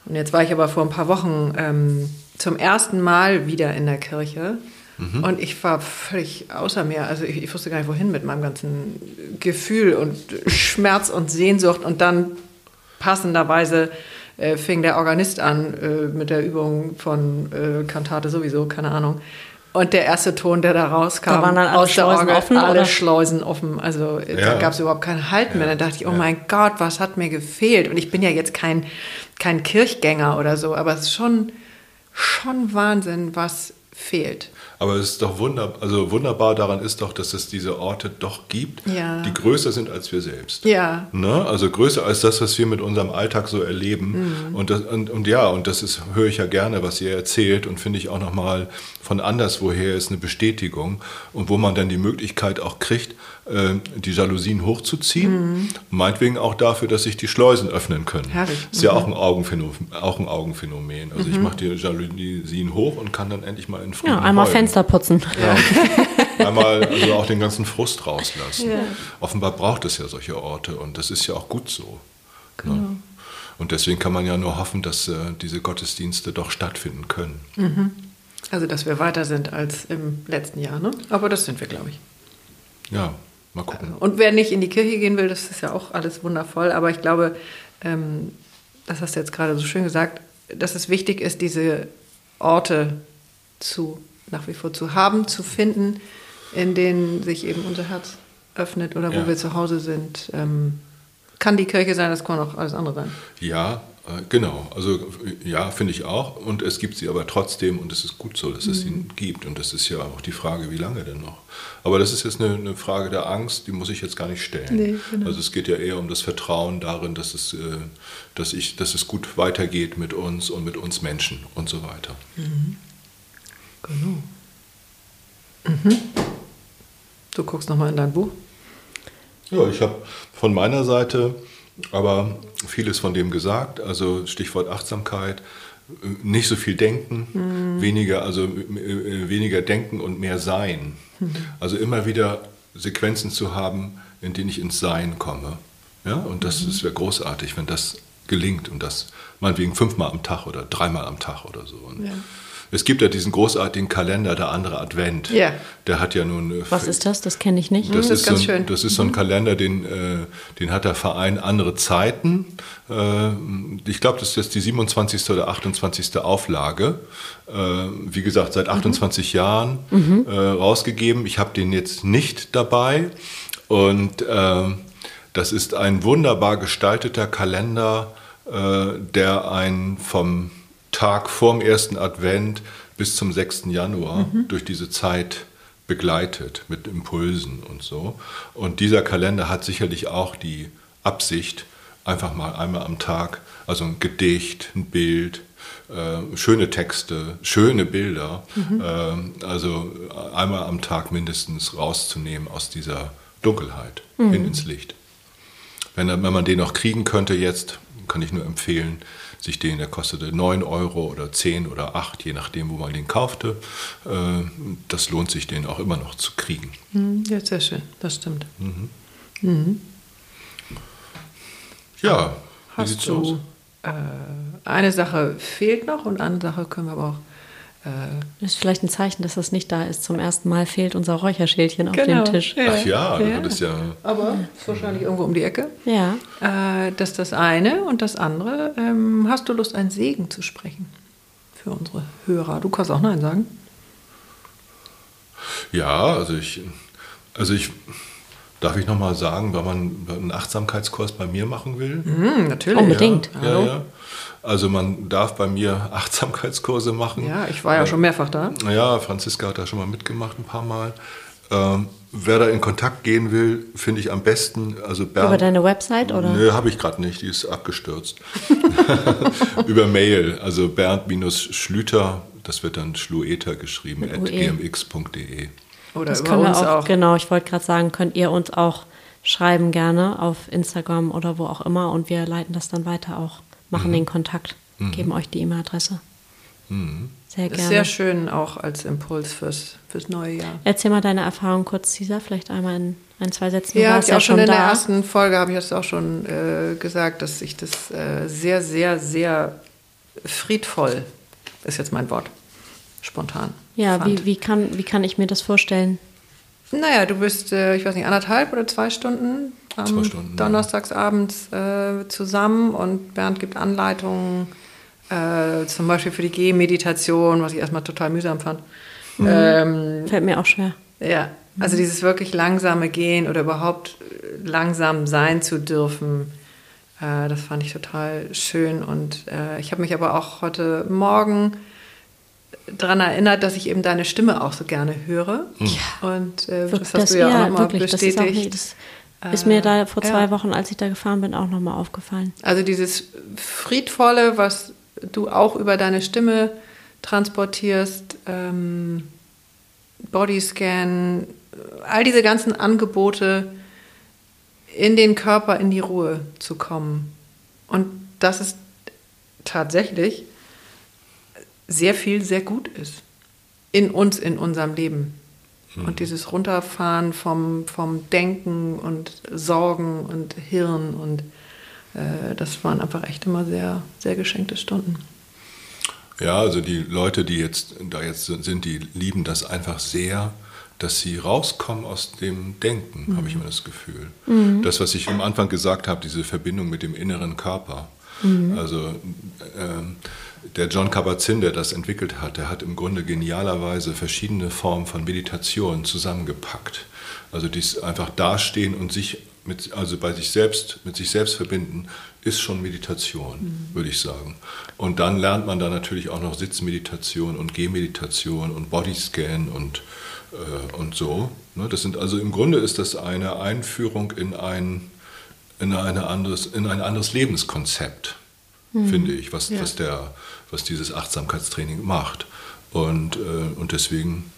Und jetzt war ich aber vor ein paar Wochen ähm, zum ersten Mal wieder in der Kirche mhm. und ich war völlig außer mir. Also ich, ich, wusste gar nicht, wohin mit meinem ganzen Gefühl und Schmerz und Sehnsucht und dann passenderweise äh, fing der Organist an äh, mit der Übung von äh, Kantate sowieso, keine Ahnung. Und der erste Ton, der da rauskam, da waren dann alle aus Schleusen der Orgel, offen, alle oder? Schleusen offen. Also ja. da gab es überhaupt keinen Halt mehr. Ja. Dann dachte ich, oh ja. mein Gott, was hat mir gefehlt? Und ich bin ja jetzt kein, kein Kirchgänger oder so, aber es ist schon, schon Wahnsinn, was fehlt. Aber es ist doch wunderbar, also wunderbar daran ist doch, dass es diese Orte doch gibt, ja. die größer sind als wir selbst. Ja. Ne? Also größer als das, was wir mit unserem Alltag so erleben. Mhm. Und, das, und, und, ja, und das ist, höre ich ja gerne, was ihr erzählt und finde ich auch nochmal von anderswoher ist eine Bestätigung und wo man dann die Möglichkeit auch kriegt, die Jalousien hochzuziehen. Mhm. Meinetwegen auch dafür, dass sich die Schleusen öffnen können. Herrlich. Ist ja mhm. auch ein Augenphänomen. Auch ein Augenphänomen. Also mhm. ich mache die Jalousien hoch und kann dann endlich mal in Frieden Ja, einmal heulen. Fenster putzen. Ja. einmal also auch den ganzen Frust rauslassen. Ja. Offenbar braucht es ja solche Orte und das ist ja auch gut so. Ne? Genau. Ne? Und deswegen kann man ja nur hoffen, dass äh, diese Gottesdienste doch stattfinden können. Mhm. Also, dass wir weiter sind als im letzten Jahr, ne? Aber das sind wir, glaube ich. Ja, Mal gucken. Und wer nicht in die Kirche gehen will, das ist ja auch alles wundervoll. Aber ich glaube, ähm, das hast du jetzt gerade so schön gesagt, dass es wichtig ist, diese Orte zu, nach wie vor zu haben, zu finden, in denen sich eben unser Herz öffnet oder wo ja. wir zu Hause sind. Ähm, kann die Kirche sein, das kann auch alles andere sein. Ja, äh, genau, also ja, finde ich auch. Und es gibt sie aber trotzdem und es ist gut so, dass mhm. es sie mhm. gibt. Und das ist ja auch die Frage, wie lange denn noch. Aber das ist jetzt eine, eine Frage der Angst, die muss ich jetzt gar nicht stellen. Nee, genau. Also es geht ja eher um das Vertrauen darin, dass es, äh, dass, ich, dass es gut weitergeht mit uns und mit uns Menschen und so weiter. Mhm. Genau. Mhm. Du guckst nochmal in dein Buch. Ja, ich habe von meiner Seite aber vieles von dem gesagt, also Stichwort Achtsamkeit, nicht so viel denken, mhm. weniger, also äh, weniger denken und mehr sein. Mhm. Also immer wieder Sequenzen zu haben, in denen ich ins Sein komme. Ja, und das mhm. wäre großartig, wenn das gelingt und das meinetwegen fünfmal am Tag oder dreimal am Tag oder so. Und ja. Es gibt ja diesen großartigen Kalender, der andere Advent. Ja. Der hat ja nun. Äh, Was ist das? Das kenne ich nicht. Das, mhm, das ist, ganz so ein, schön. Das ist so ein mhm. Kalender, den, äh, den hat der Verein andere Zeiten. Äh, ich glaube, das ist jetzt die 27. oder 28. Auflage. Wie gesagt, seit 28 mhm. Jahren mhm. rausgegeben. Ich habe den jetzt nicht dabei. Und das ist ein wunderbar gestalteter Kalender, der einen vom Tag vorm ersten Advent bis zum 6. Januar mhm. durch diese Zeit begleitet mit Impulsen und so. Und dieser Kalender hat sicherlich auch die Absicht, einfach mal einmal am Tag, also ein Gedicht, ein Bild, äh, schöne Texte, schöne Bilder, mhm. äh, also einmal am Tag mindestens rauszunehmen aus dieser Dunkelheit mhm. hin ins Licht. Wenn, wenn man den noch kriegen könnte jetzt, kann ich nur empfehlen, sich den, der kostete 9 Euro oder 10 oder 8, je nachdem, wo man den kaufte. Äh, das lohnt sich, den auch immer noch zu kriegen. Hm, ja, sehr schön, das stimmt. Mhm. Mhm. Ja, hast du äh, eine Sache fehlt noch und eine Sache können wir aber auch äh, ist vielleicht ein Zeichen, dass das nicht da ist. Zum ersten Mal fehlt unser Räucherschälchen auf genau. dem Tisch. Ach ja, ja. das ist ja. Aber ist wahrscheinlich irgendwo um die Ecke. Ja. Äh, das ist das eine. Und das andere, ähm, hast du Lust, einen Segen zu sprechen für unsere Hörer? Du kannst auch Nein sagen. Ja, also ich, also ich, darf ich nochmal sagen, wenn man einen Achtsamkeitskurs bei mir machen will? Mm, natürlich. Unbedingt. Ja, ja, ja. Also man darf bei mir Achtsamkeitskurse machen. Ja, ich war ja schon mehrfach da. Ja, Franziska hat da schon mal mitgemacht ein paar Mal. Ähm, wer da in Kontakt gehen will, finde ich am besten. Also Bernd, Über deine Website oder? Nö, habe ich gerade nicht, die ist abgestürzt. Über Mail, also Bernd-Schlüter, das wird dann Schlueter geschrieben, at UE. gmx.de. Oder Das über können wir uns auch, auch. genau, ich wollte gerade sagen, könnt ihr uns auch schreiben gerne auf Instagram oder wo auch immer und wir leiten das dann weiter auch, machen Mhm. den Kontakt, geben euch die E-Mail-Adresse. Sehr Ist gerne. sehr schön auch als Impuls fürs, fürs neue Jahr. Erzähl mal deine Erfahrung kurz, Caesar, vielleicht einmal in ein, zwei Sätzen. Ja, ich auch schon in da. der ersten Folge habe ich das auch schon äh, gesagt, dass ich das äh, sehr, sehr, sehr friedvoll ist jetzt mein Wort spontan. Ja, fand. wie, wie, kann, wie kann ich mir das vorstellen? Naja, du bist, äh, ich weiß nicht, anderthalb oder zwei Stunden am Stunden, ja. donnerstagsabends äh, zusammen und Bernd gibt Anleitungen, äh, zum Beispiel für die Gehmeditation, was ich erstmal total mühsam fand. Mhm. Ähm, Fällt mir auch schwer. ja, also dieses wirklich langsame Gehen oder überhaupt äh, langsam sein zu dürfen, äh, das fand ich total schön. Und äh, ich habe mich aber auch heute Morgen daran erinnert, dass ich eben deine Stimme auch so gerne höre. Und äh, das hast du ja, auch nochmal wirklich, das ist, auch bestätigt. nicht, das ist mir da vor ja. zwei Wochen, als ich da gefahren bin, auch nochmal aufgefallen. Also dieses Friedvolle, was du auch über deine Stimme transportierst, ähm, Bodyscan, all diese ganzen Angebote, in den Körper, in die Ruhe zu kommen. Und dass es tatsächlich sehr viel, sehr gut ist. In uns, in unserem Leben. Und dieses Runterfahren vom, vom Denken und Sorgen und Hirn und äh, das waren einfach echt immer sehr, sehr geschenkte Stunden. Ja, also die Leute, die jetzt da jetzt sind, die lieben das einfach sehr, dass sie rauskommen aus dem Denken, habe ich immer das Gefühl. Das, was ich am Anfang gesagt habe, diese Verbindung mit dem inneren Körper. Also ähm, der John Kabat-Zinn, der das entwickelt hat, der hat im Grunde genialerweise verschiedene Formen von Meditation zusammengepackt. Also dies einfach dastehen und sich mit, also bei sich selbst, mit sich selbst verbinden, ist schon Meditation, würde ich sagen. Und dann lernt man da natürlich auch noch Sitzmeditation und Gehmeditation und Bodyscan und, äh, und so. Ne, Das sind also im Grunde ist das eine Einführung in ein, in eine anderes, in ein anderes Lebenskonzept, finde ich, was, Ja. was, der, was dieses Achtsamkeitstraining macht. Und, äh, und deswegen,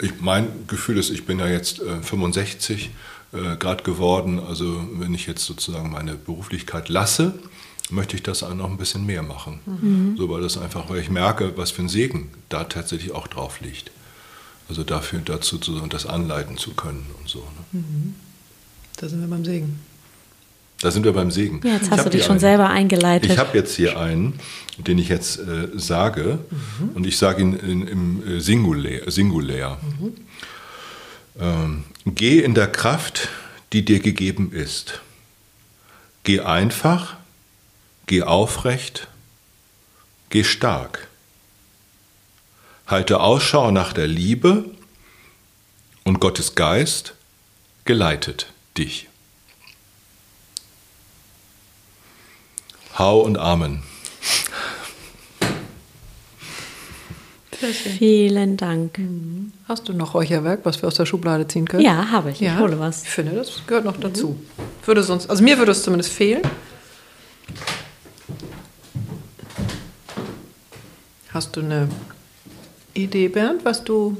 ich, mein Gefühl ist, ich bin ja jetzt äh, 65 äh, gerade geworden. Also wenn ich jetzt sozusagen meine Beruflichkeit lasse, möchte ich das auch noch ein bisschen mehr machen. So, weil das einfach, weil ich merke, was für ein Segen da tatsächlich auch drauf liegt. Also dafür, dazu zu, das anleiten zu können und so. Ne? Da sind wir beim Segen. Da sind wir beim Segen. Ja, jetzt hast du dich schon einen. selber eingeleitet. Ich habe jetzt hier einen, den ich jetzt äh, sage, und ich sage ihn in, im äh, Singulär. Singulär. Ähm, geh in der Kraft, die dir gegeben ist. Geh einfach, geh aufrecht, geh stark. Halte Ausschau nach der Liebe und Gottes Geist geleitet dich. Hau und Amen. Vielen Dank. Hast du noch Räucherwerk, was wir aus der Schublade ziehen können? Ja, habe ich. Ich hole was. Ich finde, das gehört noch dazu. Würde sonst, also mir würde es zumindest fehlen. Hast du eine Idee, Bernd, was du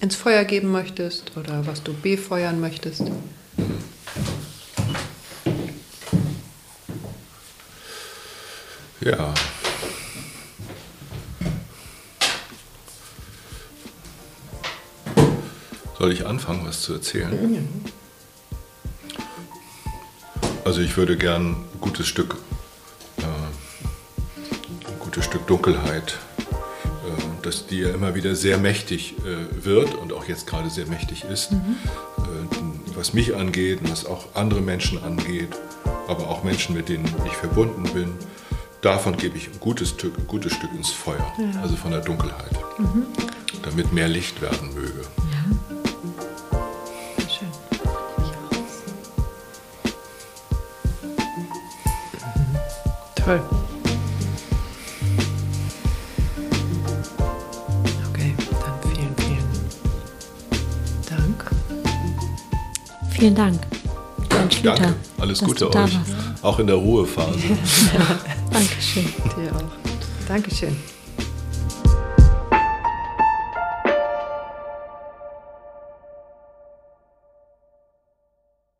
ins Feuer geben möchtest oder was du befeuern möchtest? Ja. Soll ich anfangen, was zu erzählen? Also ich würde gern ein gutes Stück, äh, ein gutes Stück Dunkelheit, äh, dass die ja immer wieder sehr mächtig äh, wird und auch jetzt gerade sehr mächtig ist, äh, was mich angeht und was auch andere Menschen angeht, aber auch Menschen, mit denen ich verbunden bin. Davon gebe ich ein gutes Stück, ein gutes Stück ins Feuer, also von der Dunkelheit, damit mehr Licht werden möge. Schön. Toll. Okay, dann vielen, vielen Dank. Vielen Dank. Schlüter, Danke. Alles dass Gute du da euch. warst. Auch in der Ruhephase. Dankeschön. Dir auch. Dankeschön.